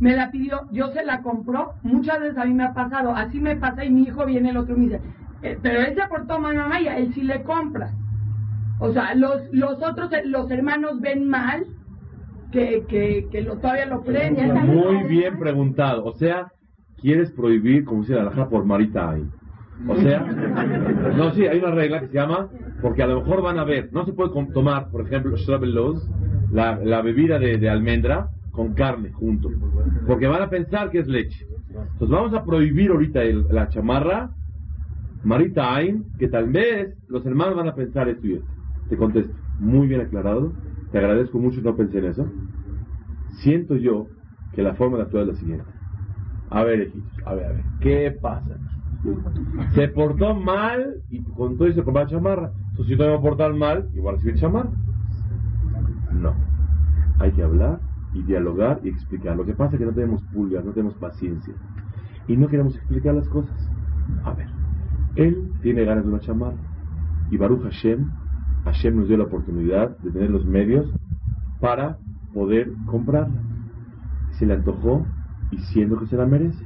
me la pidió, yo se la compró, muchas veces a mí me ha pasado, así me pasa y mi hijo viene el otro y me dice, eh, pero él se portó mal mamá y a él sí le compra. O sea, los, los otros, los hermanos ven mal que, que, que lo, todavía lo creen. Muy bien preguntado. O sea, quieres prohibir, como dice la por Marita ahí. O sea, no, sí, hay una regla que se llama, porque a lo mejor van a ver, no se puede tomar, por ejemplo, la, la bebida de, de almendra, con carne junto. Porque van a pensar que es leche. Entonces vamos a prohibir ahorita la chamarra maritime, que tal vez los hermanos van a pensar esto y esto. Te contesto, muy bien aclarado. Te agradezco mucho, no pensé en eso. Siento yo que la forma de actuar es la siguiente. A ver, hijitos, a ver, a ver, ¿qué pasa? Se portó mal y con todo eso compró chamarra. Entonces, si yo te voy a portar mal, igual recibir chamarra. No. Hay que hablar y dialogar y explicar. Lo que pasa es que no tenemos pulgas, no tenemos paciencia y no queremos explicar las cosas. A ver, él tiene ganas de una chamarra y Baruch Hashem, Hashem nos dio la oportunidad de tener los medios para poder comprarla. Se le antojó y siendo que se la merece.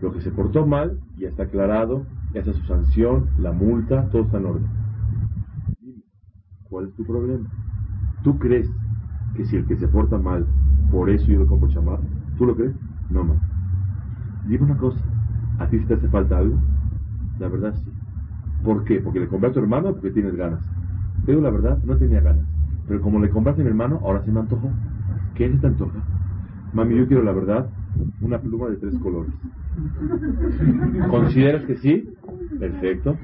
Lo que se portó mal ya está aclarado, ya está su sanción, la multa, todo está en orden. ¿Cuál es tu problema? ¿Tú crees que si el que se porta mal por eso yo lo compro chamarra. ¿Tú lo crees? No, más. Dime una cosa. ¿A ti te hace falta algo? La verdad sí. ¿Por qué? ¿Porque le compraste a tu hermano porque tienes ganas? Digo la verdad, no tenía ganas. Pero como le compraste a mi hermano, ahora se me antojó. ¿Qué se te antoja? Mami, yo quiero la verdad, una pluma de tres colores. ¿Consideras que sí? Perfecto.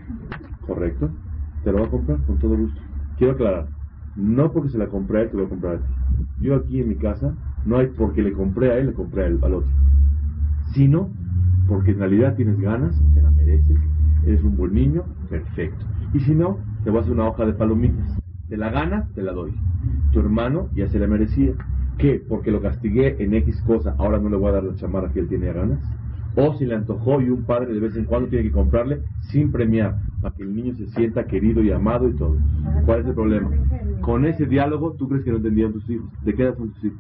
Correcto. Te lo voy a comprar con todo gusto. Quiero aclarar. No porque se la compré te lo voy a comprar a ti. Yo aquí en mi casa no hay porque le compré a él, le compré a él, al otro. Sino porque en realidad tienes ganas, te la mereces, eres un buen niño, perfecto. Y si no, te voy a una hoja de palomitas. Te la ganas, te la doy. Tu hermano ya se la merecía. ¿Qué? Porque lo castigué en X cosa, ahora no le voy a dar la chamarra que él tenía ganas. O si le antojó y un padre de vez en cuando tiene que comprarle sin premiar, para que el niño se sienta querido y amado y todo. ¿Cuál es el problema? Con ese diálogo, ¿tú crees que no entendían tus hijos? ¿De qué edad son tus hijos?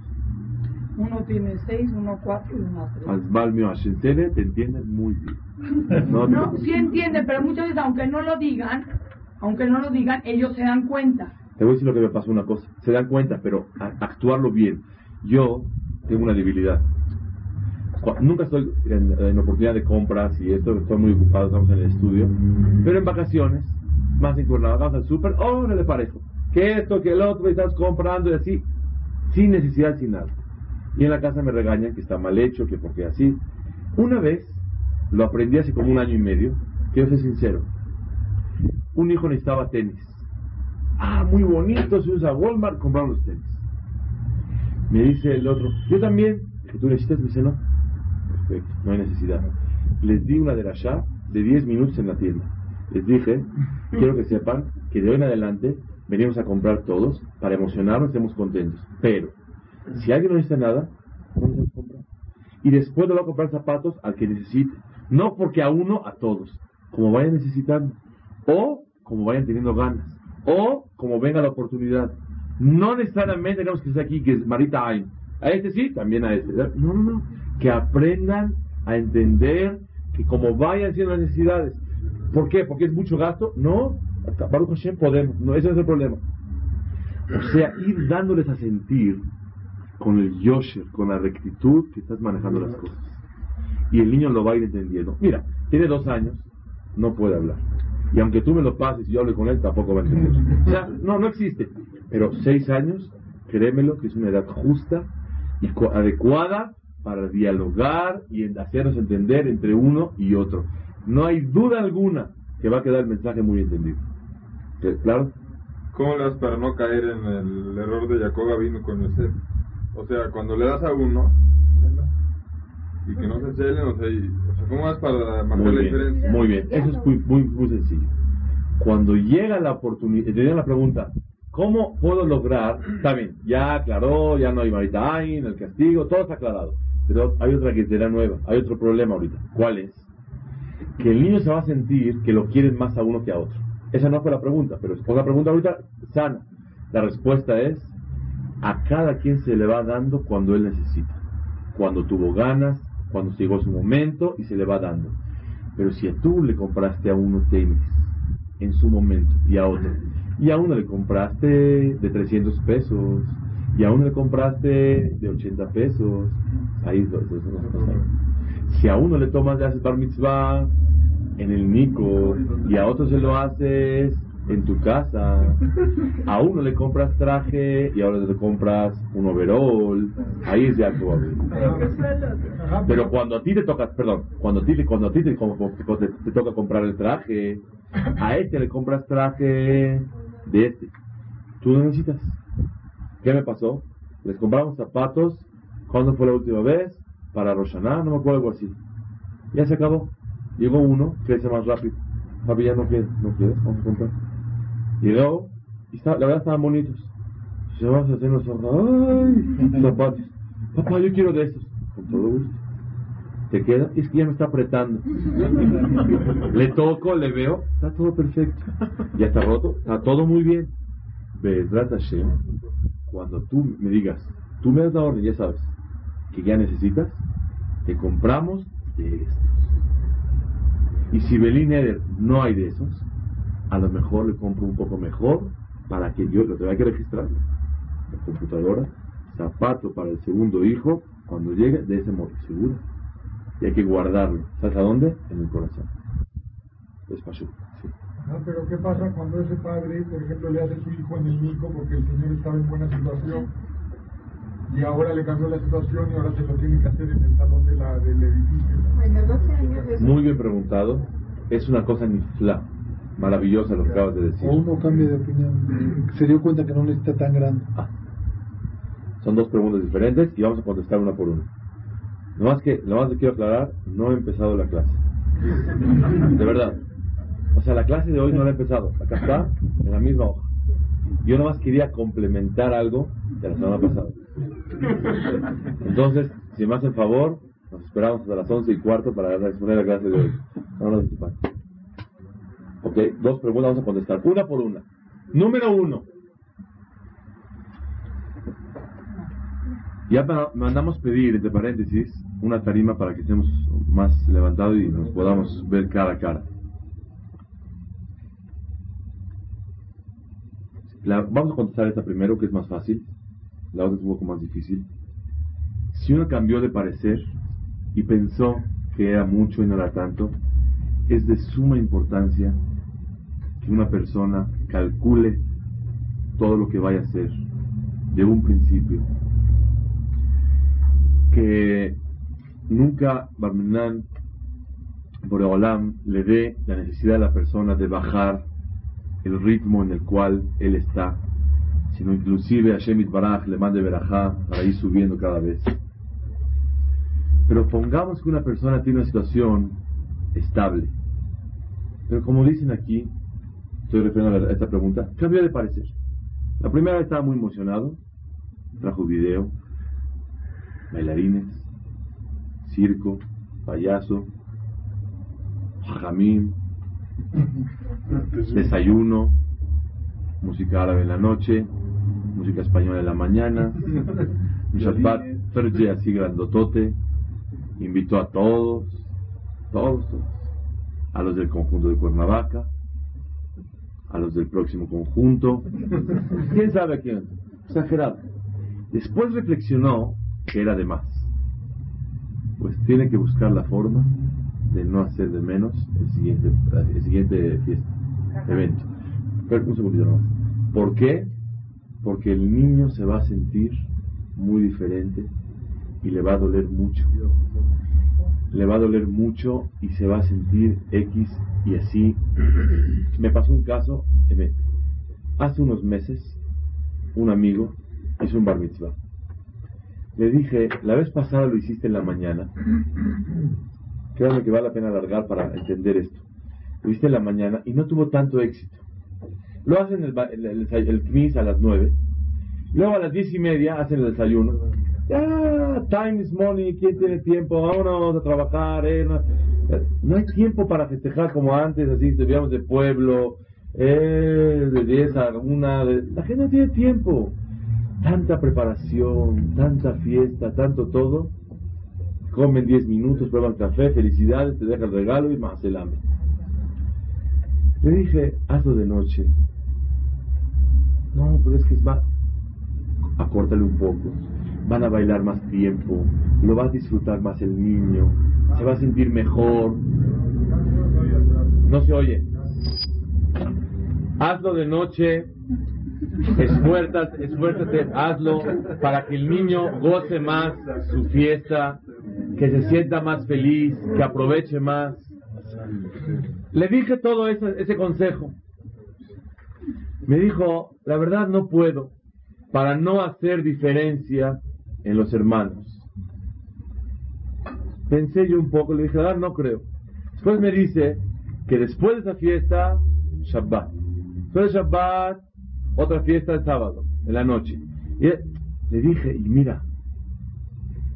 Uno tiene seis, uno cuatro y uno tres. Asbalmio te entienden muy bien. No, no sí entienden, pero muchas veces, aunque no lo digan, aunque no lo digan, ellos se dan cuenta. Te voy a decir lo que me pasó una cosa. Se dan cuenta, pero actuarlo bien. Yo tengo una debilidad. Nunca estoy en, oportunidad de compras y esto, estoy muy ocupado, estamos en el estudio. Pero en vacaciones, más en vamos al súper, oh, no le parejo. Que esto, que el otro, y estás comprando y así, sin necesidad, sin nada y en la casa me regañan que está mal hecho, que porque así. Una vez, lo aprendí hace como un año y medio, quiero ser sincero, un hijo necesitaba tenis. Ah, muy bonito, se usa Walmart, compraron los tenis. Me dice el otro, yo también, que tú necesitas, me dice no. Perfecto, no hay necesidad. Les di una de la ya de 10 minutos en la tienda. Les dije, quiero que sepan que de hoy en adelante venimos a comprar todos para emocionarnos, estemos contentos. Pero si alguien no necesita nada, no a comprar. Y después le va a comprar zapatos al que necesite. No porque a uno, a todos. Como vayan necesitando. O como vayan teniendo ganas. O como venga la oportunidad. No necesariamente tenemos que estar aquí, que es Marita A este sí, también a este. No, no, no. Que aprendan a entender que como vayan siendo las necesidades. ¿Por qué? ¿Porque es mucho gasto? No. Baruch Hashem podemos. No, ese es el problema. O sea, ir dándoles a sentir con el yosher, con la rectitud que estás manejando las cosas. Y el niño lo va a ir entendiendo. Mira, tiene dos años, no puede hablar. Y aunque tú me lo pases y yo hable con él, tampoco va a entender. O sea, no, no existe. Pero seis años, créemelo, que es una edad justa y adecuada para dialogar y hacernos entender entre uno y otro. No hay duda alguna que va a quedar el mensaje muy entendido. ¿Claro? ¿Cómo le das para no caer en el error de Jacob vino con Yosef? O sea, cuando le das a uno, cancelen, o sea, y- o sea, ¿cómo es para marcar Muy la bien, diferencia? muy bien. Eso es muy, muy, muy sencillo. Cuando llega la oportunidad, te llega la pregunta, ¿cómo puedo lograr? Está bien, ya aclaró, ya no hay Maritain, el castigo, todo está aclarado. Pero hay otra que será nueva, hay otro problema ahorita. ¿Cuál es? Que el niño se va a sentir que lo quieren más a uno que a otro. Esa no fue la pregunta, pero es una pregunta ahorita sana. La respuesta es, a cada quien se le va dando cuando él necesita. Cuando tuvo ganas, cuando llegó su momento y se le va dando. Pero si tú le compraste a uno tenis en su momento y a otro, y a uno le compraste de 300 pesos, y a uno le compraste de 80 pesos, ahí eso no pasa. Si a uno le tomas de hacer bar en el Nico, y a otro se lo haces en tu casa, a uno le compras traje y ahora le compras un overall, ahí es ya tu pero cuando a ti te toca, perdón, cuando a ti, cuando a ti te, te- te toca comprar el traje, a este le compras traje de este. Tú necesitas. ¿Qué me pasó? Les compramos zapatos. ¿Cuándo fue la última vez? Para Roshaná, no me acuerdo algo así. Ya se acabó. Llegó uno, crece más rápido. Papi, ya no quieres, no quieres, vamos a comprar. Llegó, y está- la verdad estaban bonitos. Se vas a hacer los. Zapatos. Papá, yo quiero de esos. Con todo gusto. Te queda, es que ya me está apretando. le toco, le veo, está todo perfecto. Ya está roto, está todo muy bien. Bezrat Hashem, cuando tú me digas, tú me das la orden, ya sabes, que ya necesitas, te compramos de estos. Y si Belín Eder no hay de esos, a lo mejor le compro un poco mejor para que yo lo tenga que registrar. La computadora, zapato para el segundo hijo, cuando llegue, de ese modo, seguro. Y hay que guardarlo. ¿Sabes a dónde? En el corazón. Es pasú. Sí. Ah, pero ¿qué pasa cuando ese padre, por ejemplo, le hace a su hijo en el Nico porque el señor estaba en buena situación y ahora le cambió la situación y ahora se lo tiene que hacer en el salón de la, del edificio? Bueno, 12 años de Muy bien preguntado. Es una cosa nifla, maravillosa lo que acabas de decir. Uno cambia de opinión. Se dio cuenta que no necesita tan grande. Ah. Son dos preguntas diferentes y vamos a contestar una por una. Nomás que, nomás le quiero aclarar, no he empezado la clase. De verdad. O sea, la clase de hoy no la he empezado. Acá está, en la misma hoja. Yo nomás quería complementar algo de la semana pasada. Entonces, si me hacen favor, nos esperamos hasta las once y cuarto para responder la clase de hoy. No nos. Ok, dos preguntas vamos a contestar. Una por una. Número uno. Ya mandamos pedir, entre paréntesis, una tarima para que estemos más levantados y nos podamos ver cara a cara. Vamos a contestar esta primero, que es más fácil. La otra es un poco más difícil. Si uno cambió de parecer y pensó que era mucho y no era tanto, es de suma importancia una persona calcule todo lo que vaya a hacer de un principio. Que nunca Barminan Boreolam le dé la necesidad a la persona de bajar el ritmo en el cual él está, sino inclusive a Shemit Baraj le mande verajá para ir subiendo cada vez. Pero pongamos que una persona tiene una situación estable. Pero como dicen aquí, estoy refiriendo a esta pregunta, cambió de parecer. La primera vez estaba muy emocionado, trajo video, bailarines, circo, payaso, jamín, desayuno, música árabe en la noche, música española en la mañana, un Shabbat, así grandotote, invitó a todos, todos, todos, a los del conjunto de Cuernavaca, a los del próximo conjunto, quién sabe a quién, exagerado. Después reflexionó que era de más, pues tiene que buscar la forma de no hacer de menos el siguiente, el siguiente fiesta, evento. Pero un segundito nomás. ¿Por qué? Porque el niño se va a sentir muy diferente y le va a doler mucho. Le va a doler mucho y se va a sentir X y así. Me pasó un caso, Emet. Hace unos meses, un amigo hizo un bar mitzvah. Le dije, la vez pasada lo hiciste en la mañana. Créanme que vale la pena alargar para entender esto. Lo hiciste en la mañana y no tuvo tanto éxito. Lo hacen el, el, el, a las nueve. Luego a las diez y media hacen el desayuno. Ya, time is money, ¿quién tiene tiempo? Vámonos a trabajar. Eh, no, hay tiempo para festejar como antes, así, estudiamos de pueblo, eh, de 10 a una. La gente no tiene tiempo. Tanta preparación, tanta fiesta, tanto todo. Comen 10 minutos, prueban café, felicidades, te deja el regalo y más el hambre. Le dije, hazlo de noche. No, pero es que es más. Acórtale un poco. Van a bailar más tiempo. Lo va a disfrutar más el niño. Se va a sentir mejor. No se oye. Hazlo de noche. Esfuérzate, esfuérzate, hazlo para que el niño goce más su fiesta, que se sienta más feliz, que aproveche más. Le dije todo ese, ese consejo. Me dijo, la verdad no puedo, para no hacer diferencia en los hermanos. Pensé yo un poco, le dije, no creo. Después me dice que después de esa fiesta, Shabbat. Después de Shabbat, otra fiesta el sábado, en la noche. Y le dije, y mira,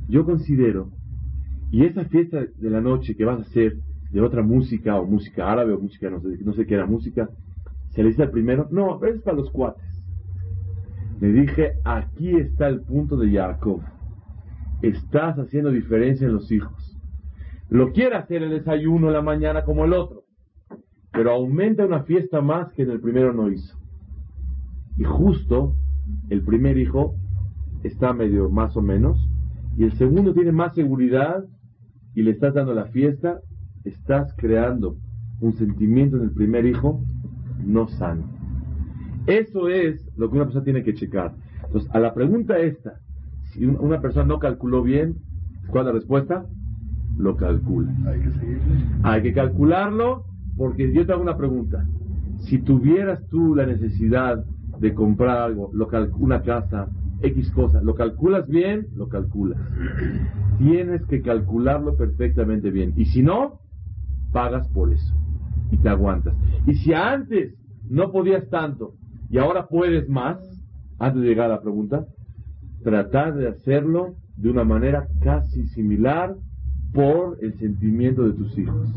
yo considero, y esa fiesta de la noche que vas a hacer de otra música, o música árabe, o música, no sé, no sé qué era música, se le dice al primero, no, es para los cuates. Le dije, aquí está el punto de Jacob. Estás haciendo diferencia en los hijos. Lo quiere hacer el desayuno en la mañana como el otro, pero aumenta una fiesta más que en el primero no hizo. Y justo el primer hijo está medio más o menos, y el segundo tiene más seguridad y le estás dando la fiesta, estás creando un sentimiento en el primer hijo no sano. Eso es lo que una persona tiene que checar. Entonces, a la pregunta esta, si una persona no calculó bien, ¿cuál es la respuesta? Lo calcula. Hay que Hay que calcularlo porque yo te hago una pregunta. Si tuvieras tú la necesidad de comprar algo, lo una casa, X cosa, ¿lo calculas bien? Lo calculas. Tienes que calcularlo perfectamente bien. Y si no, pagas por eso y te aguantas. Y si antes no podías tanto y ahora puedes más, antes de llegar a la pregunta, tratar de hacerlo de una manera casi similar por el sentimiento de tus hijos.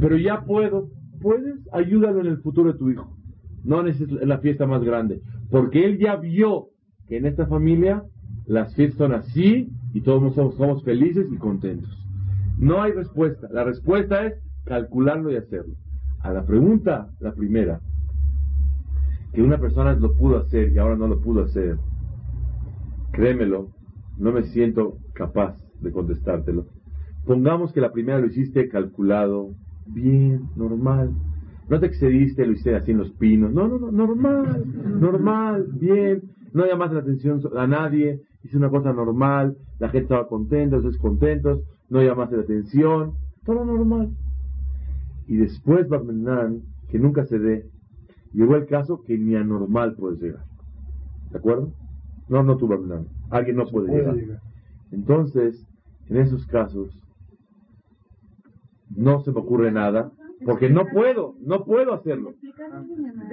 Pero ya puedo, puedes, ayúdalo en el futuro de tu hijo. No necesitas la fiesta más grande, porque él ya vio que en esta familia las fiestas son así y todos somos, somos felices y contentos. No hay respuesta. La respuesta es calcularlo y hacerlo. A la pregunta, la primera, que una persona lo pudo hacer y ahora no lo pudo hacer, créemelo, no me siento capaz de contestártelo. Pongamos que la primera lo hiciste calculado, bien, normal. No te excediste, lo hiciste así en los pinos. No, no, no, normal, normal, bien. No llamaste la atención a nadie. Hice una cosa normal. La gente estaba contenta, ustedes contentos. No llamaste la atención. Todo normal. Y después Barmenan, que nunca se dé, llegó el caso que ni anormal puede llegar. ¿De acuerdo? No, no tú Barmenan. Alguien no puede, llegar. Entonces, en esos casos, no se me ocurre nada, porque no puedo, no puedo hacerlo.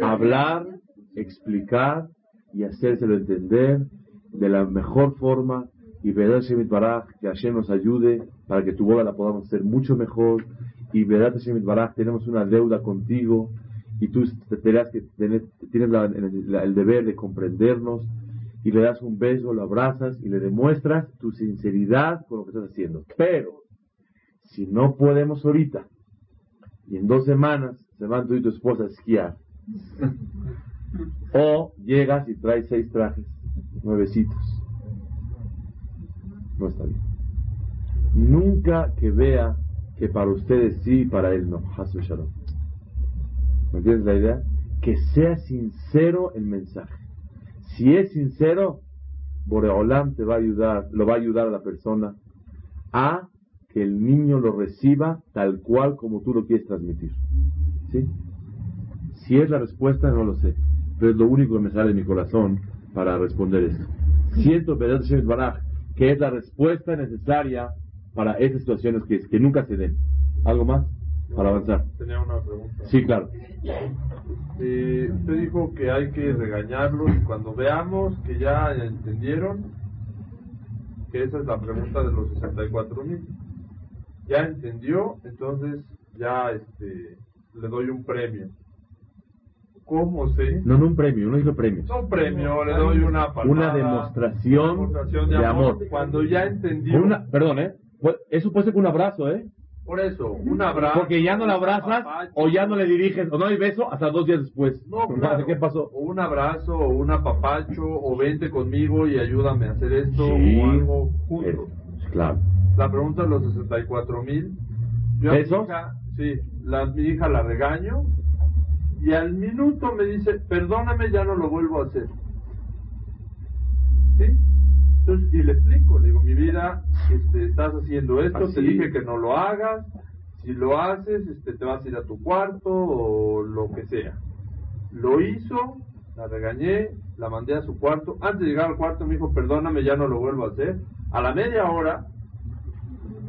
Hablar, explicar y hacérselo entender de la mejor forma y verdad Shemit Baraj, que Hashem nos ayude para que tu boda la podamos hacer mucho mejor y verdad Shemit Baraj, tenemos una deuda contigo y tú tendrás que tienes el deber de comprendernos y le das un beso, lo abrazas y le demuestras tu sinceridad con lo que estás haciendo. Pero, si no podemos ahorita y en dos semanas se van tú y tu esposa a esquiar, o llegas y traes seis trajes, nuevecitos, no está bien. Nunca que vea que para ustedes sí y para él no. ¿Me entiendes la idea? Que sea sincero el mensaje. Si es sincero, Boreolam te va a ayudar, lo va a ayudar a la persona a que el niño lo reciba tal cual como tú lo quieres transmitir. ¿Sí? Si es la respuesta, no lo sé. Pero es lo único que me sale de mi corazón para responder esto. Siento, Baraj, que es la respuesta necesaria para esas situaciones que, que nunca se den. ¿Algo más? Para avanzar. Tenía una pregunta. Sí, claro. Eh, usted dijo que hay que regañarlos y cuando veamos que ya entendieron, que esa es la pregunta de los 64 mil. Ya entendió, entonces ya este, le doy un premio. ¿Cómo sé? No, no un premio, no dijo premio. No un premio, le doy una palmada, Una demostración, una demostración de, de amor. amor. Cuando ya entendió. Una, perdón, ¿eh? Eso puede ser con un abrazo, ¿eh? Por eso, un abrazo. Porque ya no la abrazas o ya no le diriges o no hay beso hasta dos días después. No, claro. ¿Qué pasó? O un abrazo, o un apapacho, o vente conmigo y ayúdame a hacer esto, Sí. o algo juntos. Claro. La pregunta de los 64 mil. Hija, sí, la, mi hija la regaño y al minuto me dice, perdóname, ya no lo vuelvo a hacer. ¿Sí? Entonces, y le explico, le digo, mi vida, este, estás haciendo esto, te dije que no lo hagas, si lo haces, este, te vas a ir a tu cuarto o lo que sea. Lo hizo, la regañé, la mandé a su cuarto. Antes de llegar al cuarto me dijo, perdóname, ya no lo vuelvo a hacer. A la media hora,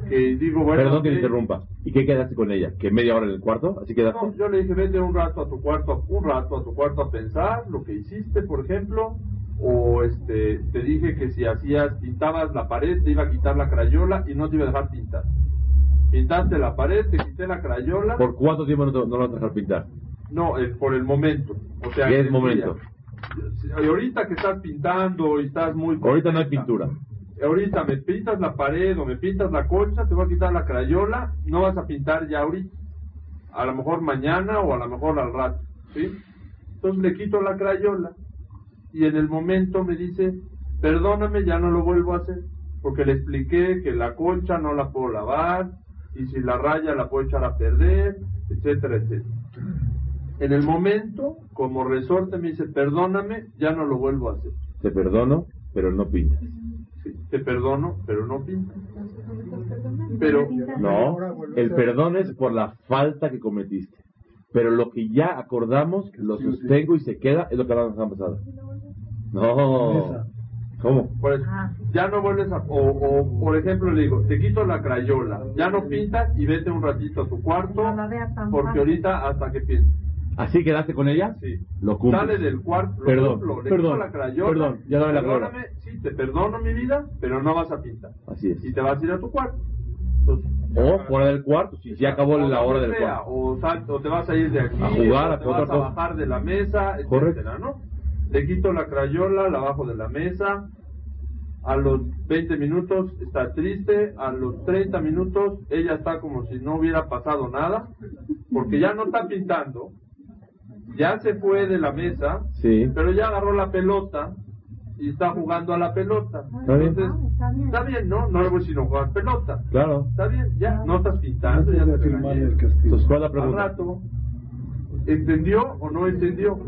que digo, bueno... Perdón que te interrumpa. ¿Y qué quedaste con ella? ¿Que media hora en el cuarto? ¿Así quedaste? no, yo le dije, vete un rato a tu cuarto, un rato a tu cuarto a pensar lo que hiciste, por ejemplo, o este, te dije que si hacías, pintabas la pared, te iba a quitar la crayola y no te iba a dejar pintar. Pintaste la pared, te quité la crayola, ¿Por cuánto tiempo no, te- no lo vas a dejar pintar? no, por el momento. O sea, ¿Qué es el momento? día. Ahorita que estás pintando y estás muy... Ahorita no hay pintura. ahorita me pintas la pared o me pintas la colcha, te voy a quitar la crayola, no vas a pintar ya ahorita. A lo mejor mañana o a lo mejor al rato, ¿sí? Entonces le quito la crayola y en el momento me dice, perdóname, ya no lo vuelvo a hacer, porque le expliqué que la colcha no la puedo lavar y si la raya la puedo echar a perder, etcétera, etcétera. En el momento, como resorte me dice, perdóname, ya no lo vuelvo a hacer. Te perdono, pero no pintas. Sí, te perdono, pero no pinta. Pero No, el perdón es por la falta que cometiste. Pero lo que ya acordamos, lo sostengo y se queda, es lo que hablamos la semana pasada. No. ¿Cómo? pues, ya no vuelves a... O, o, por ejemplo, le digo, te quito la crayola, ya no pintas y vete un ratito a tu cuarto, No la vea tan porque ahorita hasta que pintes. ¿Así quedaste con ella? Sí. Lo cumples. Sale del cuarto, lo Perdón, cumplo, le perdón, quito la crayola, perdón, ya dame la crayola. perdóname, sí, te perdono mi vida, pero no vas a pintar. Así es. Y te vas a ir a tu cuarto. Entonces, O fuera del cuarto, si ya acabó o la hora del sea, cuarto. O, sal- o te vas a ir de aquí, A jugar, o a otra vas a cosa. bajar de la mesa, Correcto. etcétera, ¿no? Le quito la crayola, la bajo de la mesa. A los 20 minutos está triste, a los 30 minutos ella está como si no hubiera pasado nada, porque ya no está pintando, ya se fue de la mesa, Sí. pero ya agarró la pelota y está jugando a la pelota. Está bien. Entonces, Está bien. está bien, ¿no? No le voy a decir no juegas pelota. Claro. Está bien, ya, no estás No pintando, ya puede te. Entonces, ¿cuál es la Al pregunta? rato, ¿entendió o no entendió?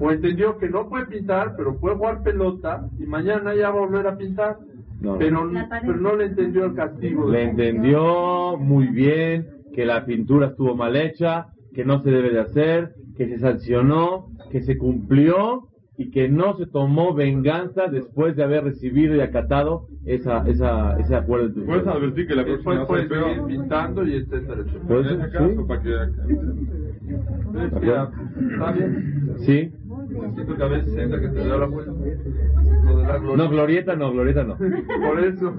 O entendió que no puede pintar, pero puede jugar pelota y mañana ya va a volver a pintar. No. Pero, pero no le entendió el castigo. Le entendió muy bien que la pintura estuvo mal hecha, que no se debe de hacer, que se sancionó, que se cumplió y que no se tomó venganza después de haber recibido y acatado esa, esa, ese acuerdo. Pues, Puedes advertir que la próxima puede seguir pintando y etcétera, etcétera. Pues, En ese sí. caso, para que... Es ya, Está bien. ¿Sí? Necesito que a veces sienta que te da la vuelta. De. No, Glorieta no, Glorieta no. Por eso.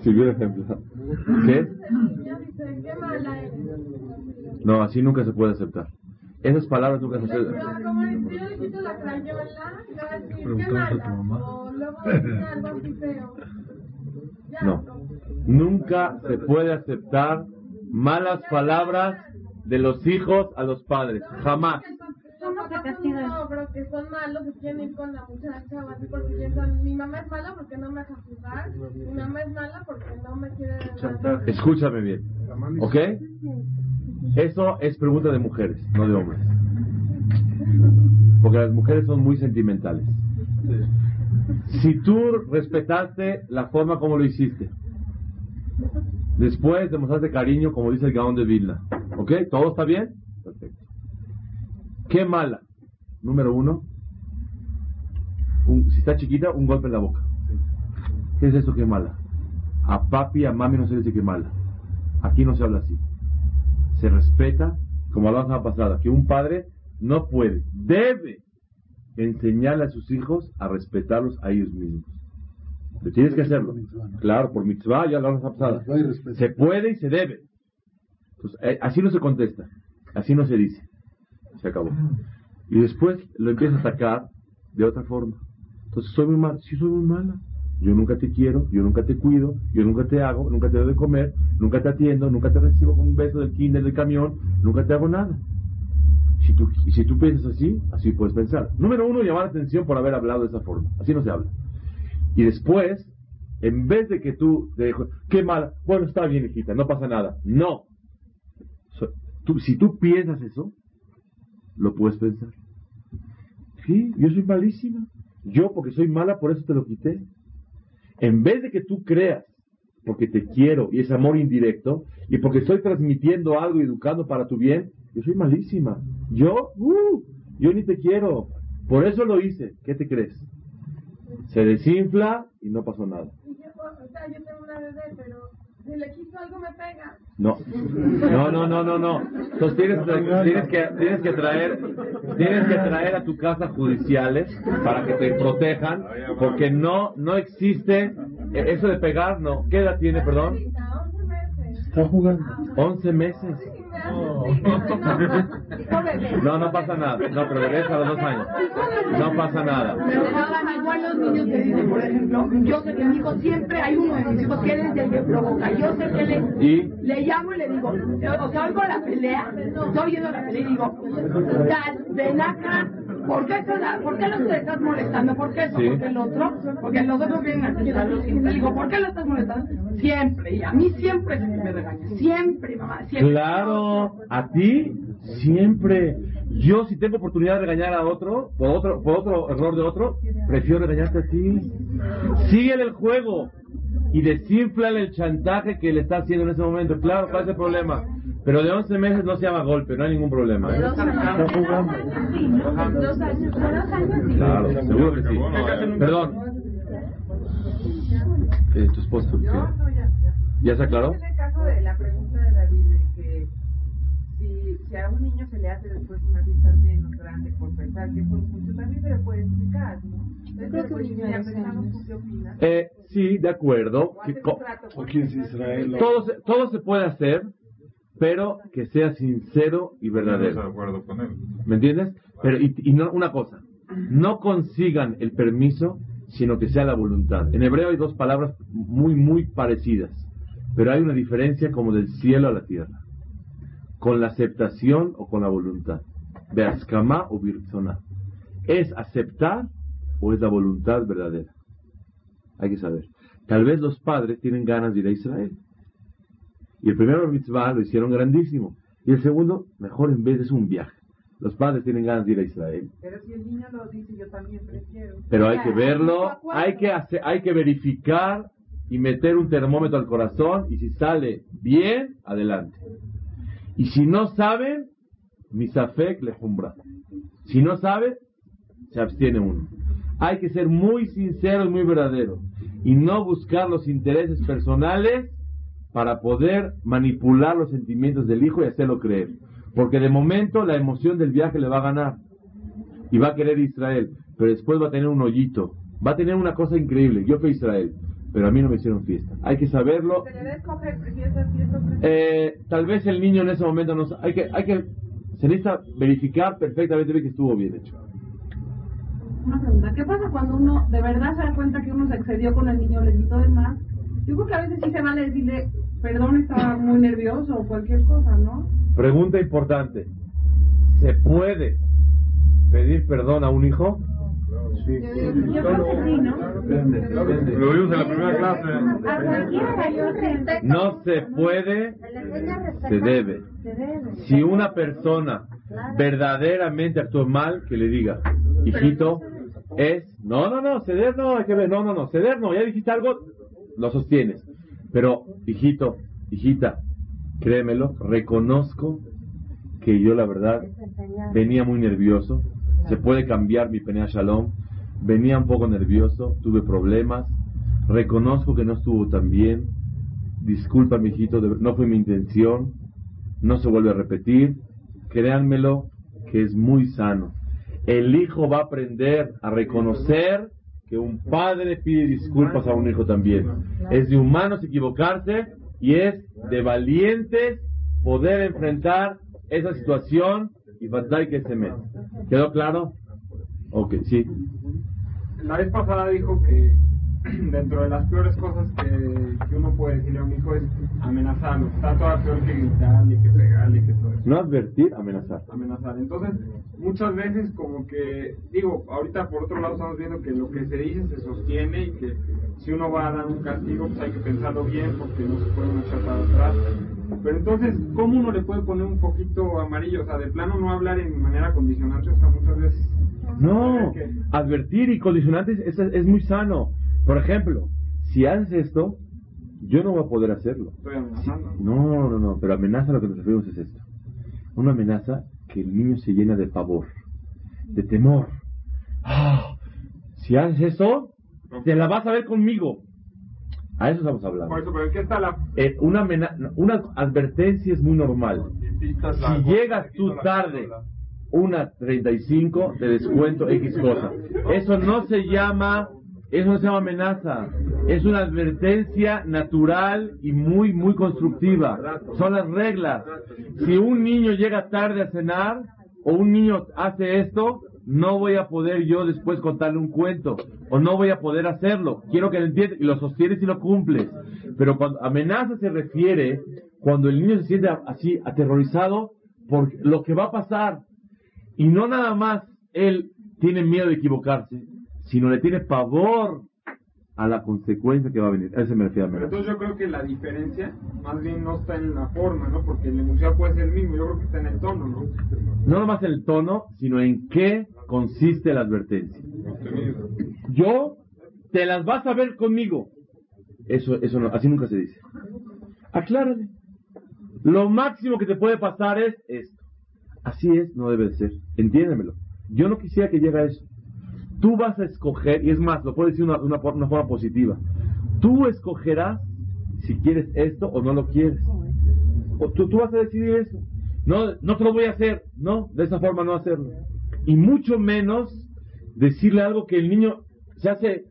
Si hubiera ejemplo. ¿Qué? No, así nunca se puede aceptar. Esas palabras nunca se Pero No. Nunca se puede aceptar malas palabras de los hijos a los padres. Jamás. Un ogro, que son malos, que quieren ir con la muchacha o así porque piensan, mi mamá es mala porque no me deja jugar, mi mamá es mala porque no me quiere dar Escúchame bien. ¿Ok? Eso es pregunta de mujeres, no de hombres. Porque las mujeres son muy sentimentales. Si tú respetaste la forma como lo hiciste, después demostraste cariño, como dice el Gaón de Vilna, ¿ok? ¿Todo está bien? Perfecto. ¿Qué mala? Número uno, un- si está chiquita, un golpe en la boca. ¿Qué es eso que mala? A papi, a mami no se dice que mala. Aquí no se habla así. Se respeta, como hablamos la pasada, que un padre no puede, debe enseñarle a sus hijos a respetarlos a ellos mismos. Pero tienes que hacerlo. Claro, por mitzvah, ya hablamos la pasada. Se puede y se debe. Entonces, eh, así no se contesta, así no se dice. Se acabó. Y después lo empieza a atacar de otra forma. Entonces, soy muy mal. Sí, soy muy mala. Yo nunca te quiero, yo nunca te cuido, yo nunca te hago, nunca te doy de comer, nunca te atiendo, nunca te recibo con un beso del kinder, del camión, nunca te hago nada. Si tú, si tú piensas así, así puedes pensar. Número uno, llamar la atención por haber hablado de esa forma. Así no se habla. Y después, en vez de que tú te dejo, qué mala, bueno, está bien, hijita, no pasa nada. No. So- tú, si tú piensas eso, lo puedes pensar. Sí, yo soy malísima. Yo, porque soy mala, por eso te lo quité. En vez de que tú creas, porque te quiero y es amor indirecto, y porque estoy transmitiendo algo educando para tu bien, yo soy malísima. Yo, uh, yo ni te quiero. Por eso lo hice. ¿Qué te crees? Se desinfla y no pasó nada. Y o sea, yo tengo una bebé, pero si le quito algo me pega. No, no, no, no, no, no. Entonces tienes, que tienes que traer tienes que traer a tu casa judiciales para que te protejan, porque no no existe eh, eso de pegar. No, ¿qué edad tiene, perdón? Ahorita, 11 meses. Está jugando. 11 meses. No, no pasa nada. No, pero bebés a los dos años. No pasa nada. Pero ahora igual los niños te dicen, por ejemplo, yo sé que mi hijo siempre hay uno de mis hijos que él es el que provoca. Yo sé que le, Y le llamo y le digo, o sea, oigo la pelea, estoy oyendo la pelea y digo, Dad, ven acá, ¿por qué, estás, ¿por qué lo te estás molestando? ¿Por qué eso? Sí. ¿Por qué el otro? Porque los otros vienen a quitarlo siempre. Le digo, ¿por qué lo estás molestando? Siempre, y a mí siempre que me regaña. Siempre, mamá, siempre. Claro, a ti siempre. Yo si tengo oportunidad de regañar a otro por otro por otro error de otro, prefiero regañarte a ti. Síguele el juego y desinflale el chantaje que le está haciendo en ese momento. Claro, ¿cuál es el problema? Pero de 11 meses no se llama golpe, no hay ningún problema. ¿eh? Jugando. Dos años, dos años. Claro, seguro que sí. Perdón. Eh, ¿Tu esposo? ¿qué? ¿Ya se aclaró? En el caso de la pregunta de David, de que si, si a un niño se le hace después una fiesta menos grande por pensar que fue mucho, también se le puede explicar, ¿no? Entonces, pues. Eh, sí, de acuerdo. O Que hacer co- un trato ¿O con quién es él, Israel? todo, se, todo se puede hacer, pero que sea sincero y No estoy de verdadero. acuerdo con él. ¿Me entiendes? Pero y, y no, una cosa, no consigan el permiso, sino que sea la voluntad. En hebreo hay dos palabras muy, muy parecidas, pero hay una diferencia como del cielo a la tierra. Con la aceptación o con la voluntad. Beaskama o virzoná. ¿Es aceptar o es la voluntad verdadera? Hay que saber. Tal vez los padres tienen ganas de ir a Israel. Y el primero mitzvah lo hicieron grandísimo. Y el segundo, mejor en vez es un viaje. Los padres tienen ganas de ir a Israel. Pero si el niño lo dice, yo también prefiero. Pero hay que verlo, hay que hacer, hay que verificar y meter un termómetro al corazón y si sale bien, adelante. Y si no saben, misafek le jumbra. Si no sabe, se abstiene uno. Hay que ser muy sincero y muy verdadero y no buscar los intereses personales para poder manipular los sentimientos del hijo y hacerlo creer. Porque de momento la emoción del viaje le va a ganar y va a querer Israel, pero después va a tener un hoyito, va a tener una cosa increíble. Yo fui a Israel, pero a mí no me hicieron fiesta. Hay que saberlo. Se escoger, fiesta Eh, tal vez el niño en ese momento no hay que hay que se necesita verificar perfectamente que estuvo bien hecho. Una pregunta, ¿qué pasa cuando uno de verdad se da cuenta que uno se excedió con el niño, le quitó de más? Yo creo que a veces sí se vale decirle, perdón, estaba muy nervioso o cualquier cosa, ¿no? Pregunta importante. ¿Se puede pedir perdón a un hijo? Sí. Yo creo que sí, ¿no? Depende, depende. Lo vimos en la primera clase. A cualquiera, yo respeto. No se puede. Se debe. Si una persona verdaderamente actuó mal, que le diga, hijito, es, no, no, no, ceder no, hay que ver, no, no, no, ceder no, ya dijiste algo, lo sostienes. Pero, hijito, hijita, créemelo, reconozco que yo la verdad venía muy nervioso, se puede cambiar mi penea shalom, venía un poco nervioso, tuve problemas, reconozco que no estuvo tan bien, disculpa mi hijito, no fue mi intención, no se vuelve a repetir, créanmelo que es muy sano. El hijo va a aprender a reconocer que un padre pide disculpas a un hijo también. Es de humanos equivocarse y es de valientes poder enfrentar esa situación y batallar que se mete. ¿Quedó claro? Ok, sí. La vez pasada dijo que dentro de las peores cosas que, que, uno puede decirle a un hijo es amenazarlo. Está toda peor que gritarle, que pegarle, que todo eso. No advertir, amenazar. Amenazar. Entonces, muchas veces como que, digo, ahorita por otro lado estamos viendo que lo que se dice se sostiene y que si uno va a dar un castigo, pues hay que pensarlo bien porque no se puede echar para atrás. Pero entonces, ¿cómo uno le puede poner un poquito amarillo? O sea, de plano no hablar en manera condicionante, o sea, muchas veces... No, advertir y condicionantes es, es muy sano. Por ejemplo, si haces esto, yo no voy a poder hacerlo. Estoy amenazando. No, no, no, pero amenaza a lo que nos referimos es esto. Una amenaza que el niño se llena de pavor, de temor. Ah, si haces eso, te la vas a ver conmigo. A eso estamos hablando. Por eso, pero ¿qué está la... Eh, una, una advertencia es muy normal. Si llegas tú tarde, una 35, te descuento X cosa. Eso no se llama eso no se llama amenaza, es una advertencia natural y muy, muy constructiva. Son las reglas. Si un niño llega tarde a cenar o un niño hace esto, no voy a poder yo después contarle un cuento o no voy a poder hacerlo. Quiero que lo entiendas y lo sostienes y lo cumples. Pero cuando amenaza se refiere cuando el niño se siente así aterrorizado por lo que va a pasar y no nada más él tiene miedo de equivocarse, sino le tiene pavor a la consecuencia que va a venir. A ese me refiero a Entonces yo creo que la diferencia más bien no está en la forma, ¿no? Porque el enunciado puede ser el mismo, yo creo que está en el tono, ¿no? No nomás en el tono, sino en qué consiste la advertencia. Yo te las vas a ver conmigo. Eso, eso no, así nunca se dice. Aclárale. Lo máximo que te puede pasar es esto. Así es, no debe de ser. Entiéndemelo. Yo no quisiera que llegue a eso. Tú vas a escoger, y es más, lo puedo decir de una, forma positiva. Tú escogerás si quieres esto o no lo quieres. O tú, vas a decidir eso. No, no te lo voy a hacer. No, de esa forma no hacerlo. Y mucho menos decirle algo que el niño se hace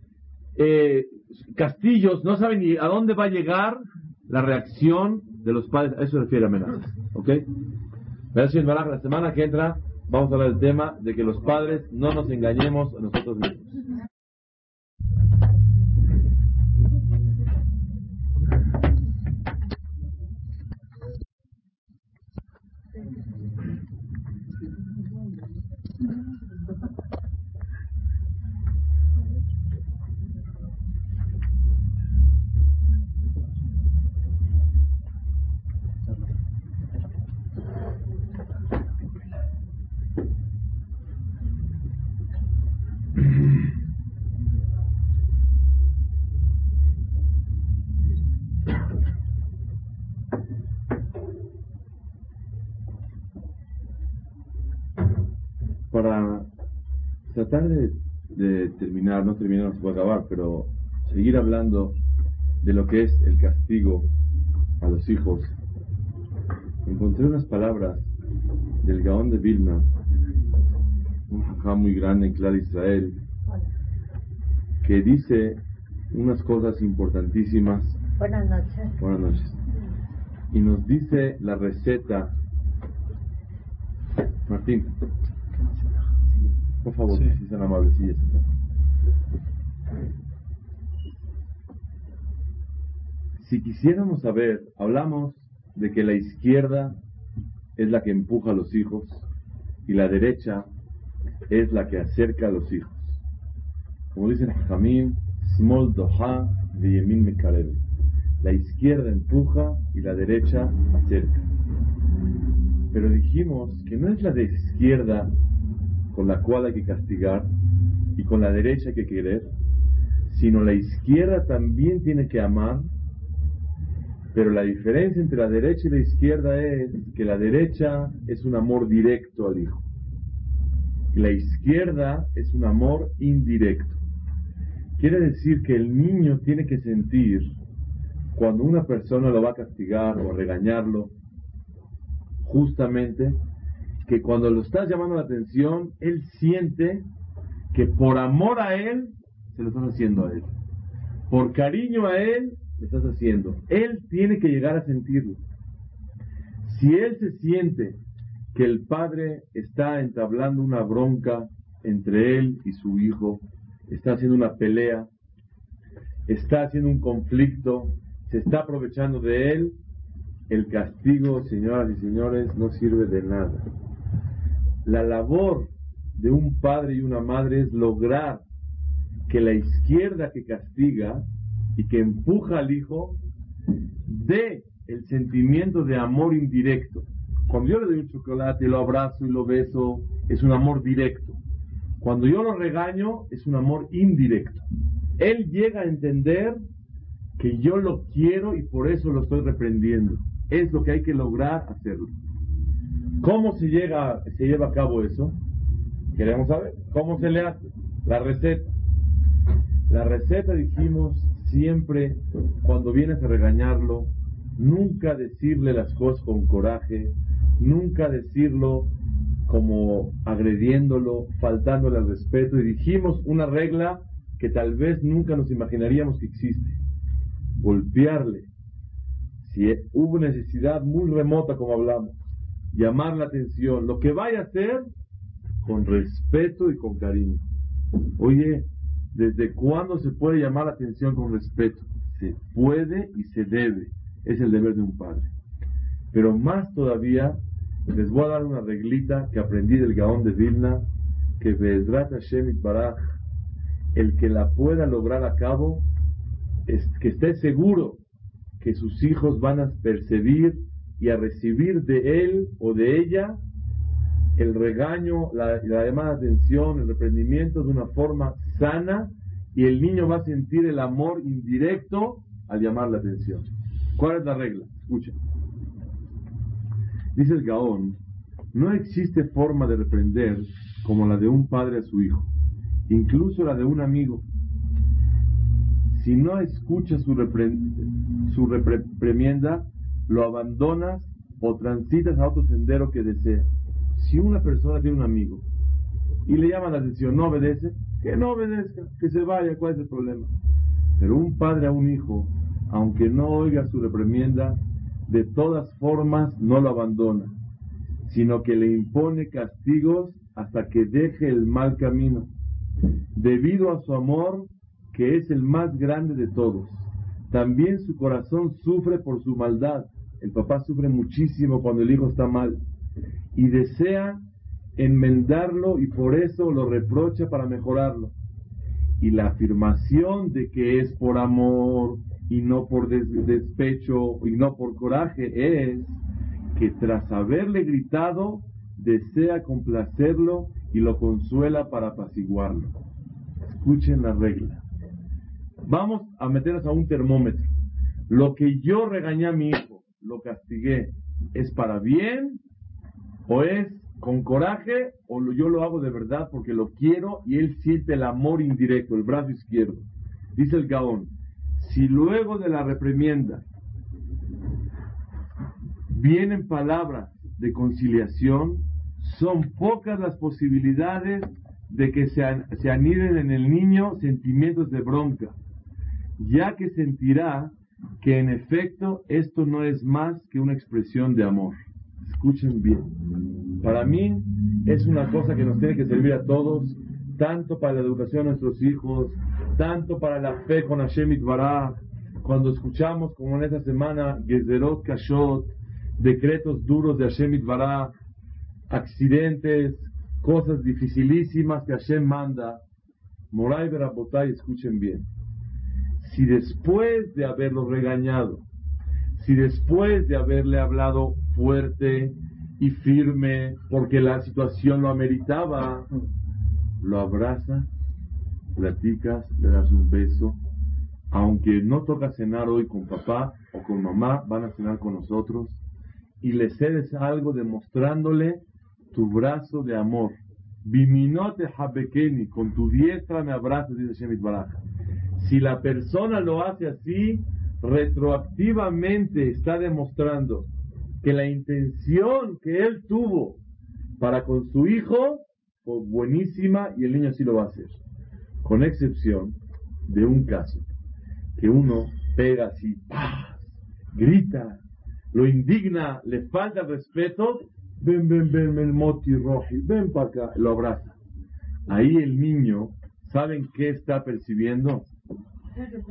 eh, castillos, no sabe ni a dónde va a llegar la reacción de los padres. A eso se refiere amenazas. ¿Ok? La semana que entra vamos a hablar del tema de que los padres no nos engañemos a nosotros mismos. Tratar de, terminar, no terminar, no se puede acabar, pero seguir hablando de lo que es el castigo a los hijos, encontré unas palabras del Gaón de Vilna, un jajá muy grande en Clar Israel, que dice unas cosas importantísimas. Buenas noches. Buenas noches. Y nos dice la receta. Martín. Por favor, si sean amables, sí, Si quisiéramos saber, hablamos de que la izquierda es la que empuja a los hijos y la derecha es la que acerca a los hijos. Como dicen Jamín, small doha de yemin La izquierda empuja y la derecha acerca. Pero dijimos que no es la de izquierda con la cual hay que castigar y con la derecha hay que querer, sino la izquierda también tiene que amar, pero la diferencia entre la derecha y la izquierda es que la derecha es un amor directo al hijo y la izquierda es un amor indirecto. Quiere decir que el niño tiene que sentir cuando una persona lo va a castigar o a regañarlo, justamente que cuando lo estás llamando la atención, él siente que por amor a él, se lo estás haciendo a él. Por cariño a él, le estás haciendo. Él tiene que llegar a sentirlo. Si él se siente que el padre está entablando una bronca entre él y su hijo, está haciendo una pelea, está haciendo un conflicto, se está aprovechando de él, el castigo, señoras y señores, no sirve de nada. La labor de un padre y una madre es lograr que la izquierda que castiga y que empuja al hijo dé el sentimiento de amor indirecto. Cuando yo le doy un chocolate, lo abrazo y lo beso, es un amor directo. Cuando yo lo regaño, es un amor indirecto. Él llega a entender que yo lo quiero y por eso lo estoy reprendiendo. Es lo que hay que lograr hacerlo. ¿Cómo se, llega, se lleva a cabo eso? Queremos saber. ¿Cómo se le hace? La receta. La receta, dijimos, siempre cuando vienes a regañarlo, nunca decirle las cosas con coraje, nunca decirlo como agrediéndolo, faltándole al respeto. Y dijimos una regla que tal vez nunca nos imaginaríamos que existe. Golpearle. Si hubo necesidad muy remota, como hablamos, llamar la atención, lo que vaya a hacer, con respeto y con cariño. Oye, ¿desde cuándo se puede llamar la atención con respeto? Se puede y se debe. Es el deber de un padre. Pero más todavía, les voy a dar una reglita que aprendí del Gaón de Vilna, que Bezrat Hashem Baraj, el que la pueda lograr a cabo, es que esté seguro que sus hijos van a percibir y a recibir de él o de ella el regaño, la, la llamada atención, el reprendimiento de una forma sana y el niño va a sentir el amor indirecto al llamar la atención. ¿Cuál es la regla? Escucha. Dice el Gaón, no existe forma de reprender como la de un padre a su hijo, incluso la de un amigo. Si no escucha su, reprimienda, lo abandonas o transitas a otro sendero que desea. Si una persona tiene un amigo y le llama la atención, no obedece, que no obedezca, que se vaya, ¿cuál es el problema? Pero un padre a un hijo, aunque no oiga su reprimienda, de todas formas no lo abandona, sino que le impone castigos hasta que deje el mal camino, debido a su amor, que es el más grande de todos. También su corazón sufre por su maldad, el papá sufre muchísimo cuando el hijo está mal y desea enmendarlo y por eso lo reprocha para mejorarlo. Y la afirmación de que es por amor y no por despecho y no por coraje es que tras haberle gritado desea complacerlo y lo consuela para apaciguarlo. Escuchen la regla. Vamos a meternos a un termómetro. Lo que yo regañé a mi hijo lo castigué, ¿es para bien o es con coraje o yo lo hago de verdad porque lo quiero y él siente el amor indirecto, el brazo izquierdo? Dice el Gaón, si luego de la reprimienda vienen palabras de conciliación, son pocas las posibilidades de que se, se aniden en el niño sentimientos de bronca, ya que sentirá que en efecto esto no es más que una expresión de amor. Escuchen bien. Para mí es una cosa que nos tiene que servir a todos, tanto para la educación de nuestros hijos, tanto para la fe con Hashem Baraj, cuando escuchamos como en esta semana Gezerot Kashot, decretos duros de Hashem Baraj, accidentes, cosas dificilísimas que Hashem manda. Moray Berabotay, escuchen bien si después de haberlo regañado, si después de haberle hablado fuerte y firme porque la situación lo ameritaba, lo abrazas, platicas, le das un beso, aunque no toca cenar hoy con papá o con mamá, van a cenar con nosotros, y le cedes algo demostrándole tu brazo de amor. Biminote habekeni, con tu diestra me abrazas, dice Shemit Si la persona lo hace así, retroactivamente está demostrando que la intención que él tuvo para con su hijo fue buenísima y el niño sí lo va a hacer. Con excepción de un caso, que uno pega así, grita, lo indigna, le falta respeto, ven, ven, ven, el moti roji, ven para acá, lo abraza. Ahí el niño, ¿saben qué está percibiendo?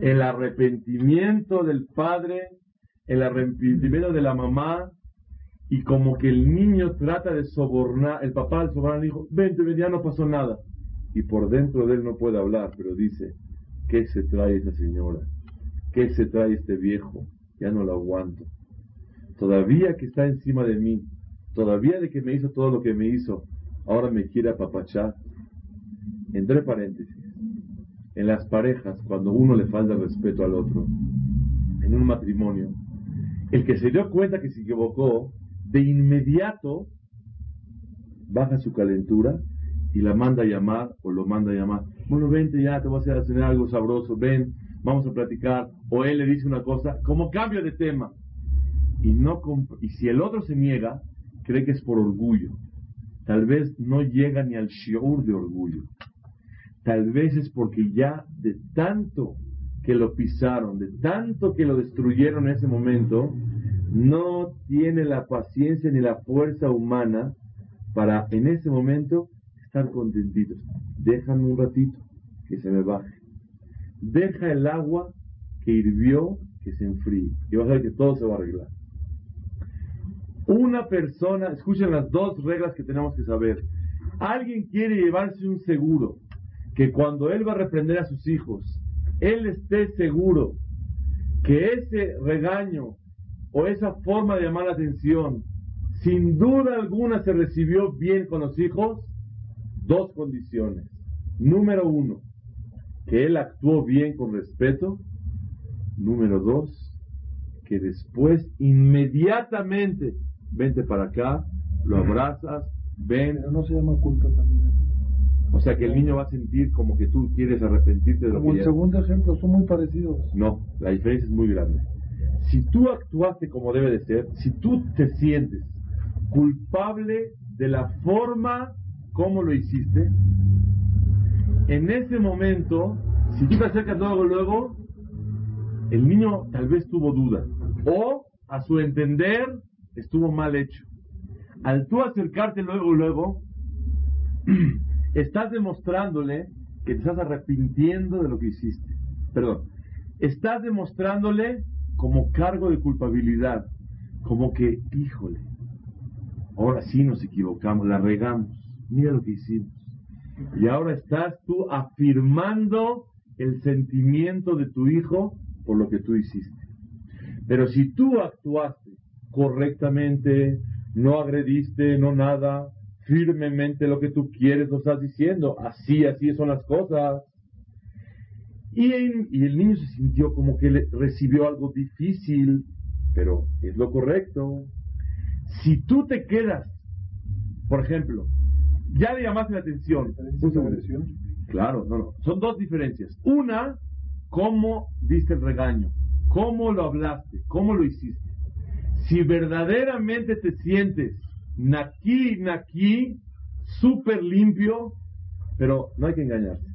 El arrepentimiento del padre, el arrepentimiento de la mamá, y como que el niño trata de sobornar, el papá al sobornar dijo, vente, ven, ya no pasó nada. Y por dentro de él no puede hablar, pero dice, ¿qué se trae esa señora? ¿Qué se trae este viejo? Ya no lo aguanto. Todavía que está encima de mí, todavía de que me hizo todo lo que me hizo, ahora me quiere apapachar. Entre paréntesis, en las parejas, cuando uno le falta respeto al otro, en un matrimonio, el que se dio cuenta que se equivocó, de inmediato baja su calentura y la manda a llamar o lo manda a llamar. Bueno, vente ya, te voy a hacer algo sabroso, ven, vamos a platicar. O él le dice una cosa, como cambio de tema. Y, no y si el otro se niega, cree que es por orgullo. Tal vez no llega ni al shiur de orgullo. Tal vez es porque ya de tanto que lo pisaron, de tanto que lo destruyeron en ese momento, no tiene la paciencia ni la fuerza humana para en ese momento estar contentitos. Déjame un ratito que se me baje. Deja el agua que hirvió que se enfríe. Y vas a ver que todo se va a arreglar. Una persona, escuchen las dos reglas que tenemos que saber. Alguien quiere llevarse un seguro que cuando él va a reprender a sus hijos, él esté seguro que ese regaño o esa forma de llamar la atención, sin duda alguna se recibió bien con los hijos, dos condiciones. Número uno, que él actuó bien con respeto. Número dos, que después inmediatamente, vente para acá, lo abrazas, ven. Pero no se llama culpa también O sea que el niño va a sentir como que tú quieres arrepentirte de lo como que el segundo ejemplo, son muy parecidos. No, la diferencia es muy grande si tú actuaste como debe de ser, si tú te sientes culpable de la forma como lo hiciste, en ese momento, si tú te acercas luego, luego, el niño tal vez tuvo duda, o a su entender estuvo mal hecho. Al tú acercarte luego, luego, estás demostrándole que te estás arrepintiendo de lo que hiciste. Perdón, estás demostrándole como cargo de culpabilidad, como que, híjole, ahora sí nos equivocamos, la regamos, mira lo que hicimos. Y ahora estás tú afirmando el sentimiento de tu hijo por lo que tú hiciste. Pero si tú actuaste correctamente, no agrediste, no nada, firmemente lo que tú quieres lo estás diciendo, así, así son las cosas, y, el niño se sintió como que le recibió algo difícil, pero es lo correcto. Si tú te quedas, por ejemplo, ya le llamaste la atención. Claro, no, no. Son dos diferencias. Una, cómo diste el regaño, cómo lo hablaste, cómo lo hiciste. Si verdaderamente te sientes naki, naki, súper limpio, pero no hay que engañarse.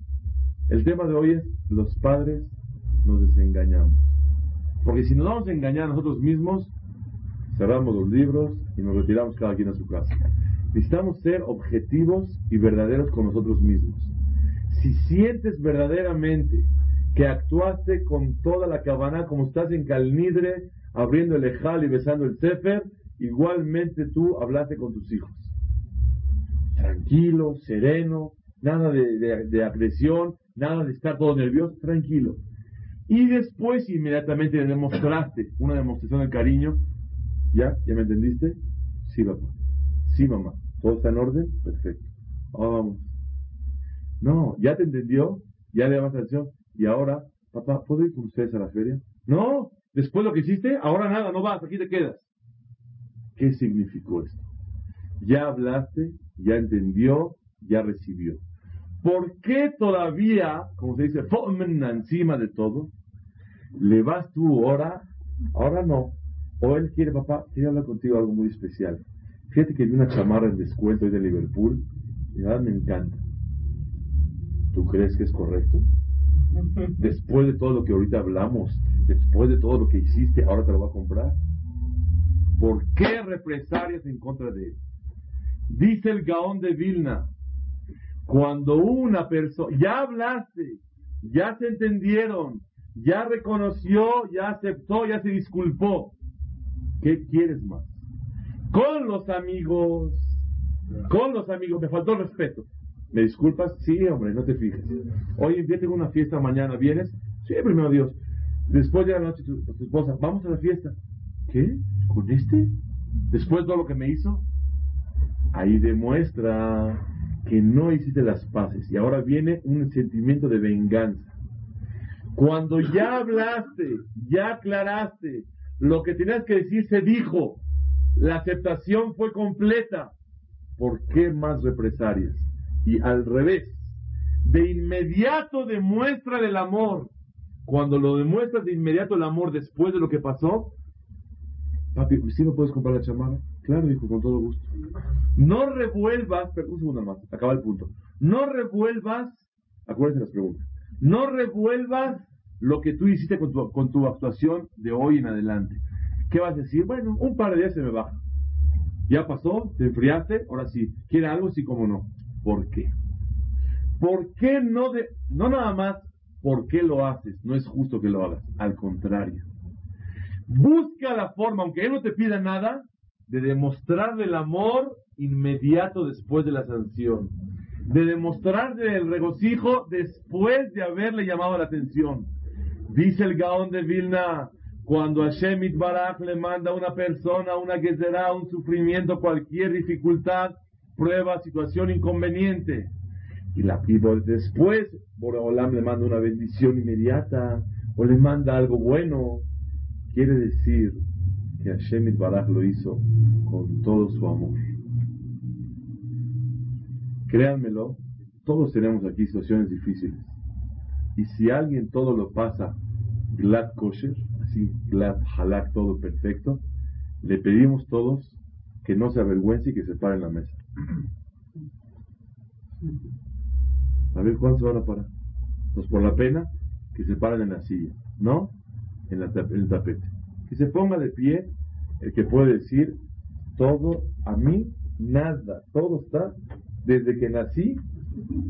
El tema de hoy es los padres nos desengañamos. Porque si nos vamos a engañar a nosotros mismos, cerramos los libros y nos retiramos cada quien a su casa. Necesitamos ser objetivos y verdaderos con nosotros mismos. Si sientes verdaderamente que actuaste con toda la cabana como estás en Calnidre, abriendo el ejal y besando el sefer, igualmente tú hablaste con tus hijos. Tranquilo, sereno, nada de agresión, nada de estar todo nervioso, tranquilo. Y después inmediatamente le demostraste una demostración de cariño. ¿Ya? ¿Ya me entendiste? Sí, papá. Sí, mamá. ¿Todo está en orden? Perfecto. vamos. No, ¿ya te entendió? ¿Ya le damos atención? Y ahora, papá, ¿puedo ir con ustedes a la feria? No, después lo que hiciste, ahora nada, no vas, aquí te quedas. ¿Qué significó esto? Ya hablaste, ya entendió, ya recibió. ¿Por qué todavía, como se dice, encima de todo, le vas tú ahora, ahora no, o él quiere, papá, quiero hablar contigo algo muy especial. Fíjate que vi una chamarra en descuento hoy de Liverpool y nada me encanta. ¿Tú crees que es correcto? Después de todo lo que ahorita hablamos, después de todo lo que hiciste, ahora te lo va a comprar. ¿Por qué represalias en contra de él? Dice el Gaón de Vilna, cuando una persona, ya hablaste, ya se entendieron, ya reconoció, ya aceptó, ya se disculpó, ¿qué quieres más? Con los amigos, con los amigos, me faltó respeto. ¿Me disculpas? Sí, hombre, no te fijes. Oye, ya tengo una fiesta mañana, ¿vienes? Sí, primero Dios. Después de la noche, tu, tu esposa, vamos a la fiesta. ¿Qué? ¿Con este? Después de todo lo que me hizo. Ahí demuestra que no hiciste las paces. Y ahora viene un sentimiento de venganza. Cuando ya hablaste, ya aclaraste, lo que tenías que decir se dijo, la aceptación fue completa. ¿Por qué más represalias? Y al revés, de inmediato demuestra el amor. Cuando lo demuestras de inmediato el amor después de lo que pasó, papi, ¿sí me puedes comprar la chamarra? Claro, dijo, con todo gusto. No revuelvas, pero un segundo más, acaba el punto. No revuelvas, acuérdense las preguntas, no revuelvas lo que tú hiciste con tu, con tu actuación de hoy en adelante. ¿Qué vas a decir? Bueno, un par de días se me baja. Ya pasó, te enfriaste, ahora sí. ¿Quiere algo? Sí, como no. ¿Por qué? ¿Por qué no de, no nada más por qué lo haces? No es justo que lo hagas. Al contrario. Busca la forma, aunque él no te pida nada, de demostrarle el amor inmediato después de la sanción. De demostrarle el regocijo después de haberle llamado la atención. Dice el Gaón de Vilna, cuando Hashem Itbaraj le manda una persona una que será un sufrimiento, cualquier dificultad, prueba, situación inconveniente. Y, la, y después, Boreolam le manda una bendición inmediata o le manda algo bueno. Quiere decir que Hashem Itbaraj lo hizo con todo su amor. Créanmelo, todos tenemos aquí situaciones difíciles. Y si alguien todo lo pasa glad kosher, así glad halak, todo perfecto, le pedimos todos que no se avergüence y que se pare en la mesa. A ver cuántos van a parar. Pues por la pena, que se paren en la silla, no en, la, en el tapete. Que se ponga de pie el que puede decir todo, a mí, nada, todo está desde que nací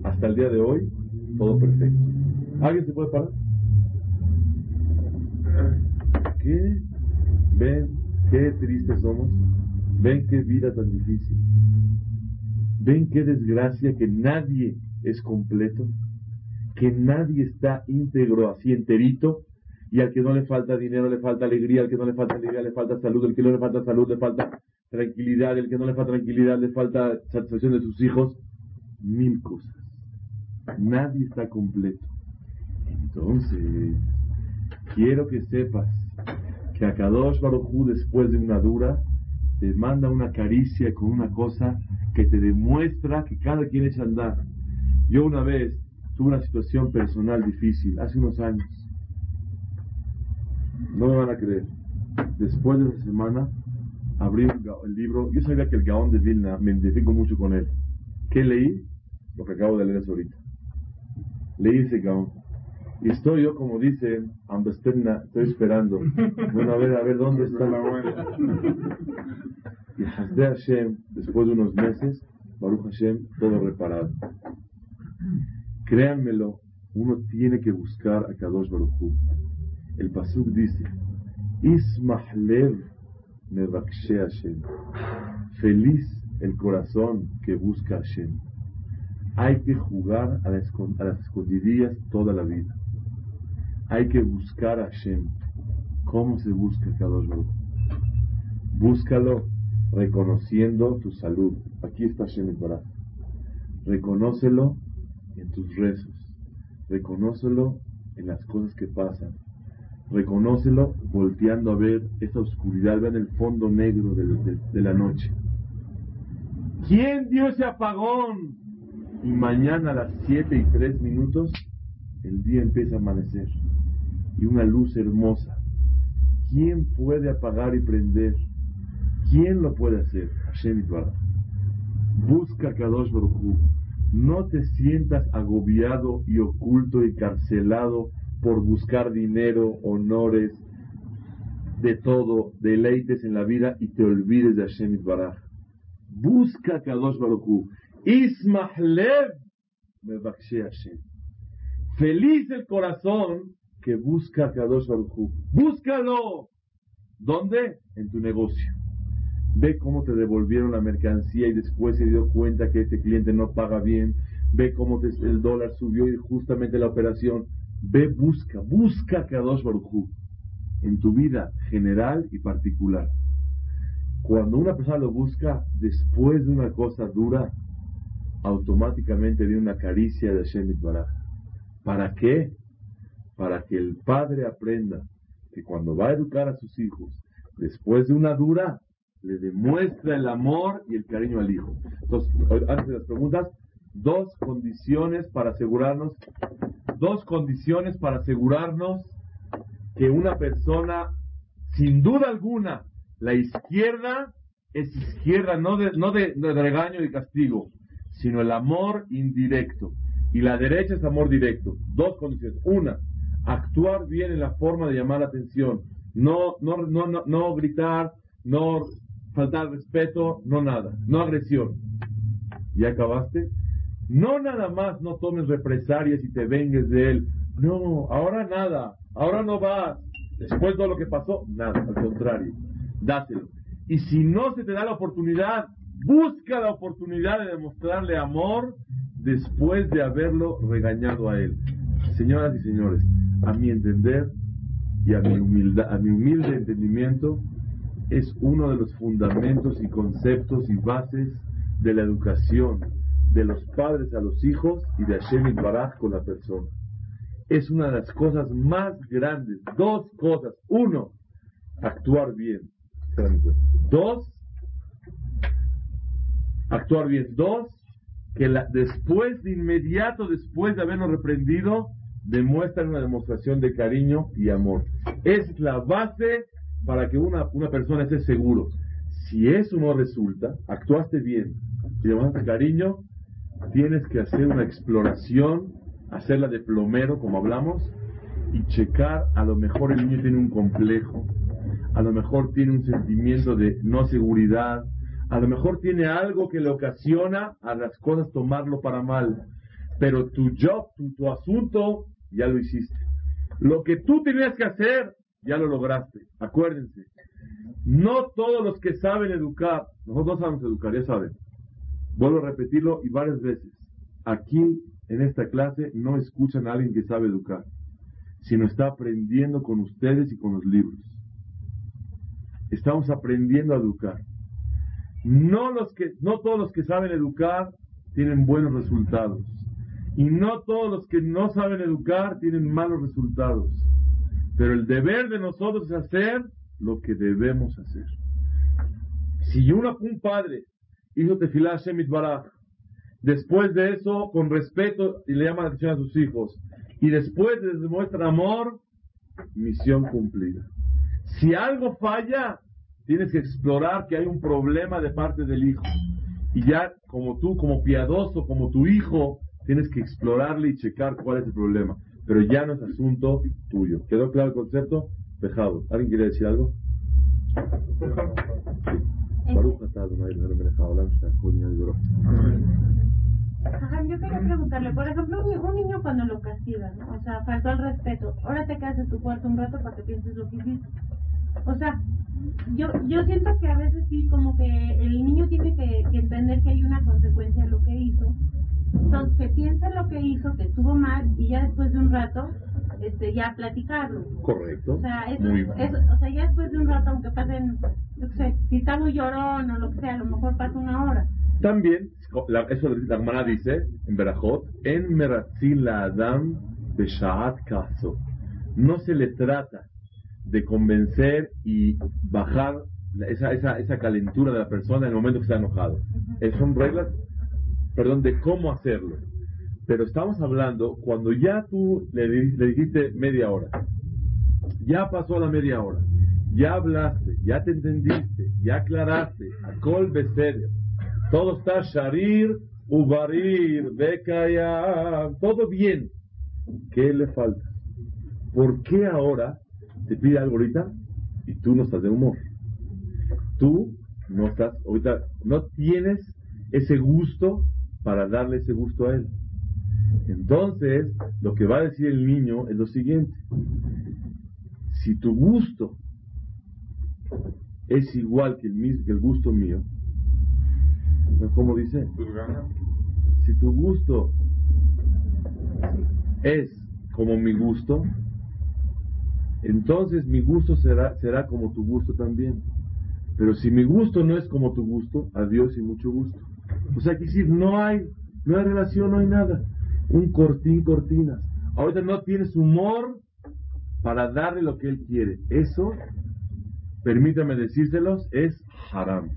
hasta el día de hoy, todo perfecto. ¿Alguien se puede parar? ¿Qué? ¿Ven qué tristes somos? ¿Ven qué vida tan difícil? ¿Ven qué desgracia que nadie es completo? Que nadie está íntegro, así enterito, y al que no le falta dinero le falta alegría, al que no le falta alegría le falta salud, al que no le falta salud le falta tranquilidad, al que no le falta tranquilidad le falta satisfacción de sus hijos, mil cosas. Nadie está completo. Entonces, quiero que sepas que a Kadosh Baruj después de una dura, te manda una caricia con una cosa que te demuestra que cada quien echa andar. Yo una vez tuve una situación personal difícil, hace unos años. No me van a creer. Después de esa semana, abrí el libro. Yo sabía que el Gaón de Vilna me identifico mucho con él. ¿Qué leí? Lo que acabo de leer ahorita. Leí ese Gaón. Y estoy yo, como dice Ambesterna, estoy esperando. Bueno, a ver, a ver, ¿dónde está la buena? Y Hasde Hashem, después de unos meses, Baruch Hashem, todo reparado. Créanmelo, uno tiene que buscar a Kadosh Baruch El Pasuk dice, Ismahlev Mevakshe Hashem. Feliz el corazón que busca a Hashem. Hay que jugar a las, escondidillas toda la vida. Hay que buscar a Hashem. ¿Cómo se busca Kadosh Baruch? Búscalo reconociendo tu salud. Aquí está Hashem Baraj. Reconócelo en tus rezos. Reconócelo en las cosas que pasan. Reconócelo volteando a ver esa oscuridad, vean el fondo negro de, la noche. ¿Quién dio ese apagón? y mañana a las 7 y 3 minutos el día empieza a amanecer y una luz hermosa. ¿Quién puede apagar y prender? ¿Quién lo puede hacer? Hashem. Busca Kadosh Baruj No te sientas agobiado y oculto y carcelado por buscar dinero, honores, de todo, deleites en la vida y te olvides de Hashem Yitbaraj. Busca Kadosh Baruj Ismahlev Hashem. Feliz el corazón que busca Kadosh Baruj Búscalo. ¿Dónde? En tu negocio. Ve cómo te devolvieron la mercancía y después se dio cuenta que ese cliente no paga bien. Ve cómo el dólar subió y justamente la operación. Ve, busca, busca Kadosh Baruj en tu vida general y particular. Cuando una persona lo busca después de una cosa dura, automáticamente viene una caricia de Hashem Baraj. ¿Para qué? Para que el padre aprenda que cuando va a educar a sus hijos, después de una dura, le demuestra el amor y el cariño al hijo. Entonces, antes de las preguntas, dos condiciones para asegurarnos, dos condiciones para asegurarnos que una persona, sin duda alguna, la izquierda es izquierda no de, no de, regaño y castigo, sino el amor indirecto. Y la derecha es amor directo. Dos condiciones. Una, actuar bien en la forma de llamar la atención. No, no, no, no, no gritar, no faltar respeto, no nada. No agresión. ¿Ya acabaste? No nada más no tomes represalias y te vengues de él. No, ahora nada. Ahora no vas. Después de lo que pasó, nada. Al contrario, dátelo. Y si no se te da la oportunidad, busca la oportunidad de demostrarle amor después de haberlo regañado a él. Señoras y señores, a mi entender y a mi, a mi humilde entendimiento, es uno de los fundamentos y conceptos y bases de la educación de los padres a los hijos y de Hashem Baraj con la persona. Es una de las cosas más grandes. Dos cosas. Uno, actuar bien. Dos, actuar bien. Dos, que después, de inmediato después de habernos reprendido, demuestran una demostración de cariño y amor. Es la base para que una, una persona esté seguro. Si eso no resulta, actuaste bien y demuestras cariño, tienes que hacer una exploración, hacerla de plomero, como hablamos, y checar, a lo mejor el niño tiene un complejo, a lo mejor tiene un sentimiento de no seguridad, a lo mejor tiene algo que le ocasiona a las cosas tomarlo para mal. Pero tu job, tu, asunto, ya lo hiciste. Lo que tú tenías que hacer, ya lo lograste. Acuérdense. No todos los que saben educar, nosotros no sabemos educar, ya saben. Vuelvo a repetirlo y varias veces. Aquí, en esta clase, no escuchan a alguien que sabe educar, sino está aprendiendo con ustedes y con los libros. Estamos aprendiendo a educar. No, los que, no todos los que saben educar tienen buenos resultados. Y no todos los que no saben educar tienen malos resultados. Pero el deber de nosotros es hacer lo que debemos hacer. Si uno, un padre hizo tefilá Shemit Baraj, después de eso, con respeto, y le llama la atención a sus hijos, y después les demuestra amor, misión cumplida. Si algo falla, tienes que explorar que hay un problema de parte del hijo. Y ya como tú, como piadoso, como tu hijo, tienes que explorarle y checar cuál es el problema. Pero ya no es asunto tuyo. ¿Quedó claro el concepto? Dejado. ¿Alguien quiere decir algo? Ajá, yo quería preguntarle, por ejemplo, un niño cuando lo castiga, ¿no? O sea, faltó el respeto. Ahora te quedas en tu cuarto un rato para que pienses lo que hiciste. O sea, yo, yo siento que a veces sí, como que el niño tiene que, entender que hay una consecuencia a lo que hizo. Entonces, que piense lo que hizo, que estuvo mal, y ya después de un rato, este, ya platicarlo. Correcto. O sea, eso, o sea, ya después de un rato, aunque pasen, no sé, si está muy llorón o lo que sea, a lo mejor pasa una hora. También, la, eso la hermana dice en Berajot, en Meratzil la Adam de Shaat Kaso. No se le trata de convencer y bajar esa, esa, esa calentura de la persona en el momento que está enojado. Son reglas perdón, de cómo hacerlo. Pero estamos hablando cuando ya tú le, di- le dijiste media hora, ya pasó la media hora, ya hablaste, ya te entendiste, ya aclaraste, Akol Beseder, todo está Sharir, Ubarir, Bekaya, todo bien. ¿Qué le falta? ¿Por qué ahora te pide algo ahorita y tú no estás de humor? Tú no estás, ahorita no tienes ese gusto para darle ese gusto a él. Entonces, lo que va a decir el niño es lo siguiente. Si tu gusto es igual que el, mis- que el gusto mío. ¿cómo dice? Si tu gusto es como mi gusto, entonces mi gusto será, será como tu gusto también. Pero si mi gusto no es como tu gusto, adiós y mucho gusto. O sea, que decir, no hay, no hay relación, no hay nada. Un cortín, cortinas. Ahorita no tienes humor para darle lo que él quiere. Eso, permítame decírselos, es haram.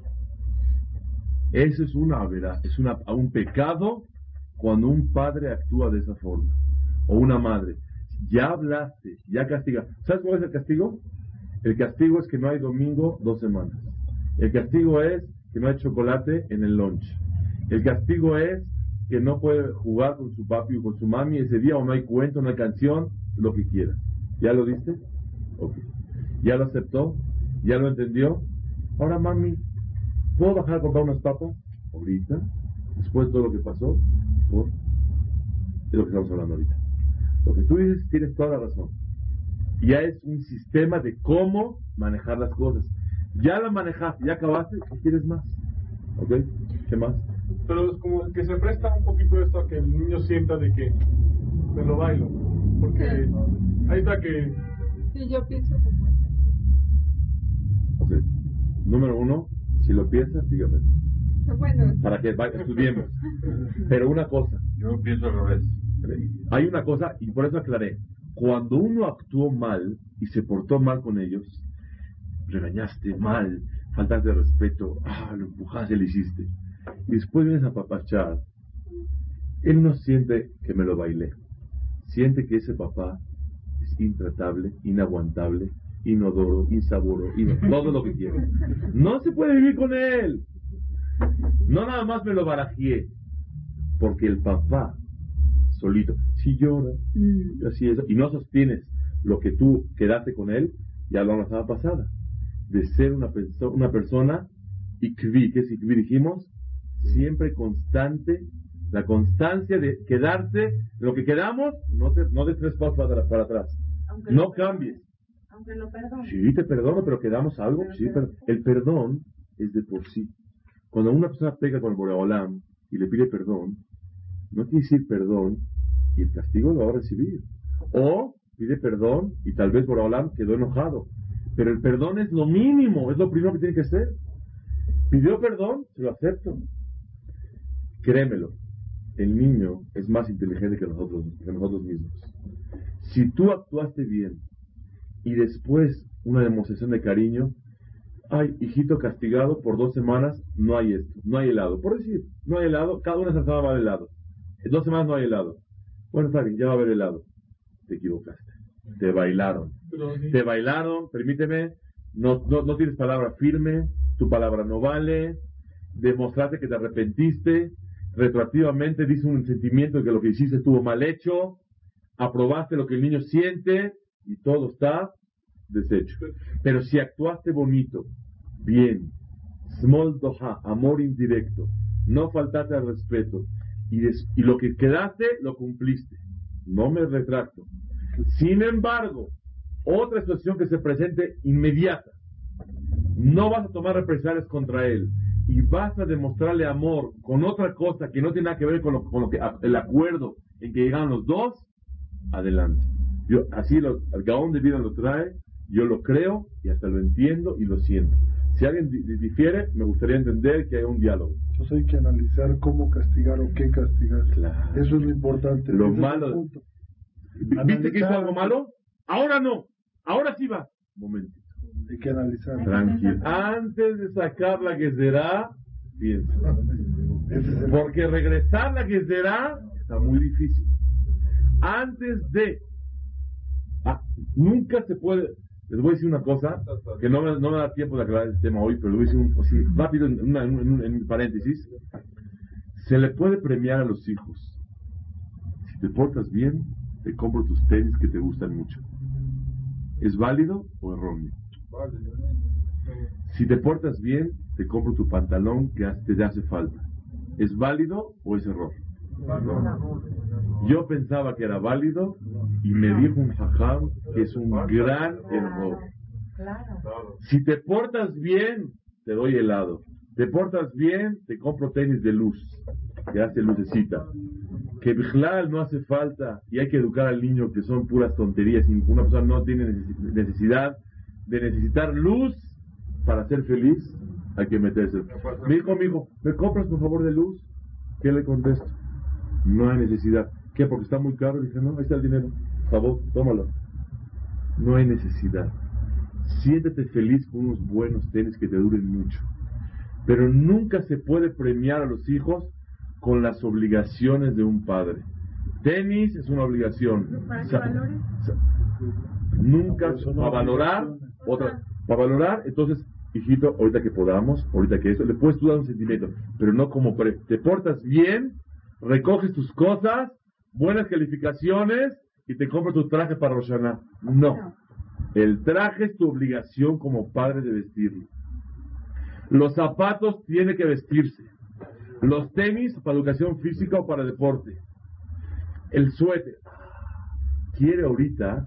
Eso es una verdad, es una, un pecado cuando un padre actúa de esa forma. O una madre. Ya hablaste, ya castiga. ¿Sabes cuál es el castigo? El castigo es que no hay domingo dos semanas. El castigo es que no hay chocolate en el lunch. El castigo es que no puede jugar con su papi o con su mami ese día o no hay cuento, no hay canción, lo que quiera. ¿Ya lo diste? Ok. ¿Ya lo aceptó? ¿Ya lo entendió? Ahora, mami, ¿puedo bajar a comprar unas papas? Ahorita, después de todo lo que pasó, por... Lo que estamos hablando ahorita. Lo que tú dices tienes toda la razón. Ya es un sistema de cómo manejar las cosas. Ya la manejaste, ya acabaste, ¿qué quieres más? ¿Ok? ¿Qué más? Pero es como que se presta un poquito esto a que el niño sienta de que me lo bailo. Porque ahí está que Sí, yo pienso como Ok. Número uno, si lo piensas, dígame. Bueno, Para que estudiemos. Pero una cosa. Yo pienso al revés. Hay una cosa, y por eso aclaré. Cuando uno actuó mal y se portó mal con ellos, regañaste mal, faltaste de respeto, ah, lo empujaste, le hiciste. Y después vienes a papachar, él no siente que me lo bailé. Siente que ese papá es intratable, inaguantable, inodoro, insaboro, ino- todo lo que quiere. No se puede vivir con él. No nada más me lo barajé, porque el papá solito, si llora, y así es, y no sostienes lo que tú quedaste con él, ya lo la semana pasada, de ser una, perso- una persona ikvi, ¿qué es ikvi? Dijimos, siempre constante, la constancia de quedarse, lo que quedamos, no, te, no des tres pasos para, para atrás, Aunque no cambies. Aunque lo perdone. Sí, te perdono, pero quedamos algo. Sí, pero el perdón es de por sí. Cuando una persona pega con el Boreolam y le pide perdón, no quiere decir perdón y el castigo lo va a recibir. O pide perdón y tal vez Boreolam quedó enojado. Pero el perdón es lo mínimo, es lo primero que tiene que ser. Pidió perdón, se lo acepto. Créemelo, el niño es más inteligente que nosotros, que nosotros mismos. Si tú actuaste bien y después una demostración de cariño, ay, hijito castigado por dos semanas, no hay esto, no hay helado. Por decir, no hay helado, cada una semana va a haber helado. En dos semanas no hay helado. Bueno, está bien, ya va a haber helado. Te equivocaste. Te bailaron. Te bailaron, permíteme, no, no, no tienes palabra firme, tu palabra no vale, demostraste que te arrepentiste, retroactivamente dice un sentimiento de que lo que hiciste estuvo mal hecho, aprobaste lo que el niño siente y todo está deshecho. Pero si actuaste bonito, bien, small doha, amor indirecto, no faltaste al respeto y, y lo que quedaste lo cumpliste, no me retracto. Sin embargo, otra situación que se presente inmediata, no vas a tomar represalias contra él y vas a demostrarle amor con otra cosa que no tiene nada que ver con, lo, con lo que el acuerdo en que llegaron los dos, adelante. Yo así lo, el Gaón de vida lo trae, yo lo creo y hasta lo entiendo y lo siento. Si alguien di- di- difiere, me gustaría entender que hay un diálogo. Entonces hay que analizar cómo castigar o qué castigar. Eso es lo importante. Lo malo-. ¿Viste que hizo algo malo? Ahora no, ahora sí va. Momento. Hay que analizar. Tranquilo. Antes de sacar la que será, piensa. Porque regresar la que será está muy difícil. Antes de. Ah, nunca se puede. Les voy a decir una cosa que no me, no me da tiempo de aclarar el tema hoy, pero lo voy a decir un, así, rápido en, una- en un- en un paréntesis. Se le puede premiar a los hijos. Si te portas bien, te compro tus tenis que te gustan mucho. ¿Es válido o erróneo? Si te portas bien, te compro tu pantalón que te hace falta. ¿Es válido o es error? Yo pensaba que era válido y me dijo un jajam que es un gran error. Si te portas bien, te doy helado. Te portas bien, te compro tenis de luz, que hace lucecita. Que Bijlal no hace falta y hay que educar al niño que son puras tonterías. y Una persona no tiene neces- necesidad de necesitar luz para ser feliz. Hay que meterse. Me dijo mi hijo, ¿me compras por favor de luz? ¿Qué le contesto? No hay necesidad. ¿Qué? Porque está muy caro. Dije, no, ahí está el dinero. Por favor, tómalo. No hay necesidad. Siéntete feliz con unos buenos tenis que te duren mucho. Pero nunca se puede premiar a los hijos con las obligaciones de un padre. Tenis es una obligación. Para que valores. Nunca para valorar otra para valorar entonces hijito ahorita que podamos ahorita que eso le puedes tú dar un sentimiento pero no como pre te portas bien recoges tus cosas buenas calificaciones y te compras tu traje para Roshaná no. El traje es tu obligación como padre de vestirlo. Los zapatos tiene que vestirse. Los tenis para educación física o para deporte. El suéter. Quiere ahorita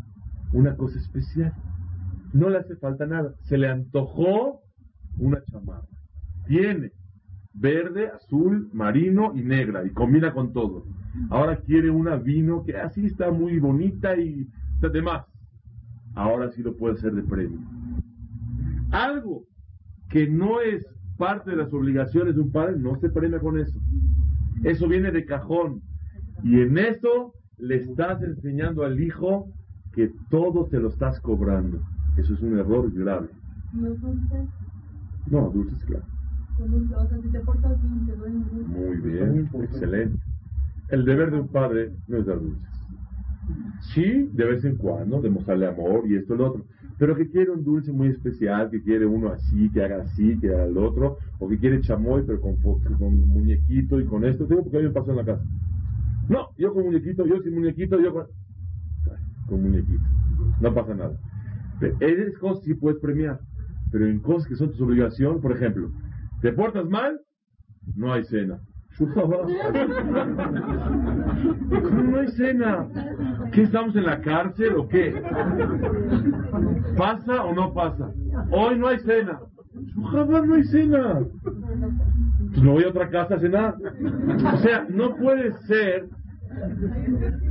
una cosa especial. No le hace falta nada. Se le antojó una chamarra. Tiene verde, azul, marino y negra y combina con todo. Ahora quiere una vino que así está muy bonita y está de más. Ahora sí lo puede hacer de premio. Algo que no es parte de las obligaciones de un padre no se premia con eso. Eso viene de cajón. Y en eso le estás enseñando al hijo que todo te lo estás cobrando. Eso es un error grave. No dulces, No, dulces, claro. con un- o sea, si te portas bien, te doy un dulce. Muy bien, excelente. El deber de un padre no es dar dulces. Sí, de vez en cuando, demostrarle amor y esto y lo otro. Pero que quiere un dulce muy especial, que quiere uno así, que haga así, que haga el otro, o que quiere chamoy, pero con, muñequito y con esto. Tengo porque a mí me pasó en la casa. No, yo con muñequito, yo sin muñequito, yo con. Ay, Con muñequito. No pasa nada. Esas cosas sí puedes premiar. Pero en cosas que son tus obligaciones, por ejemplo, ¿te portas mal? No hay cena. ¿Cómo no hay cena? ¿Qué estamos en la cárcel o qué? ¿Pasa o no pasa? Hoy no hay cena. Jamás no hay cena. Pues me voy a otra casa a cenar. O sea, no puede ser.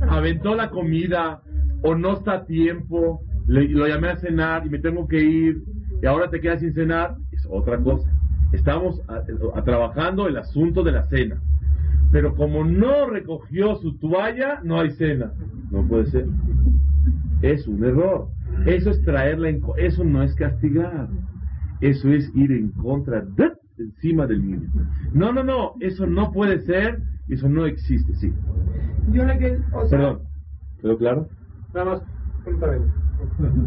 Aventó la comida o no está a tiempo. Le, lo llamé a cenar y me tengo que ir y ahora te quedas sin cenar. Es otra cosa. Estamos a- a- trabajando el asunto de la cena. Pero como no recogió su toalla, no hay cena. No puede ser. Es un error. Eso es traerla en... Eso no es castigar. Eso es ir en contra de encima del niño. No, no, no. Eso no puede ser. Eso no existe, sí. Yo le que, o sea, Perdón. ¿Quedó claro? Nada más,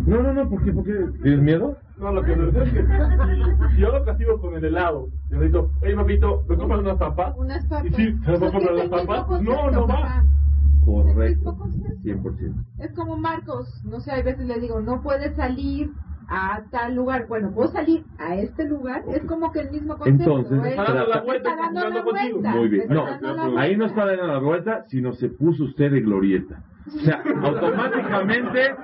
No, no, no. ¿Por qué? ¿Por qué? ¿Tienes miedo? No, lo que me es que si, yo lo castigo con el helado, yo le digo, oye papito, ¿me compras unas papas? Unas papas. Y si se me Porque comprar las papas, no, no va. Correcto. 100%. Es como Marcos, no sé, a veces le digo, no puedes salir a tal lugar. Bueno, puedo salir a este lugar, es como que el mismo concepto. Entonces, Él está dando la vuelta, está dando la vuelta. Muy bien. No, ahí no está dando la vuelta, sino se puso usted de glorieta. O sea, automáticamente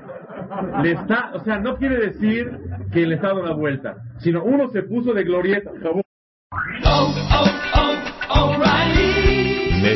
le está, o sea, no quiere decir que le está dando la vuelta, sino uno se puso de glorieta.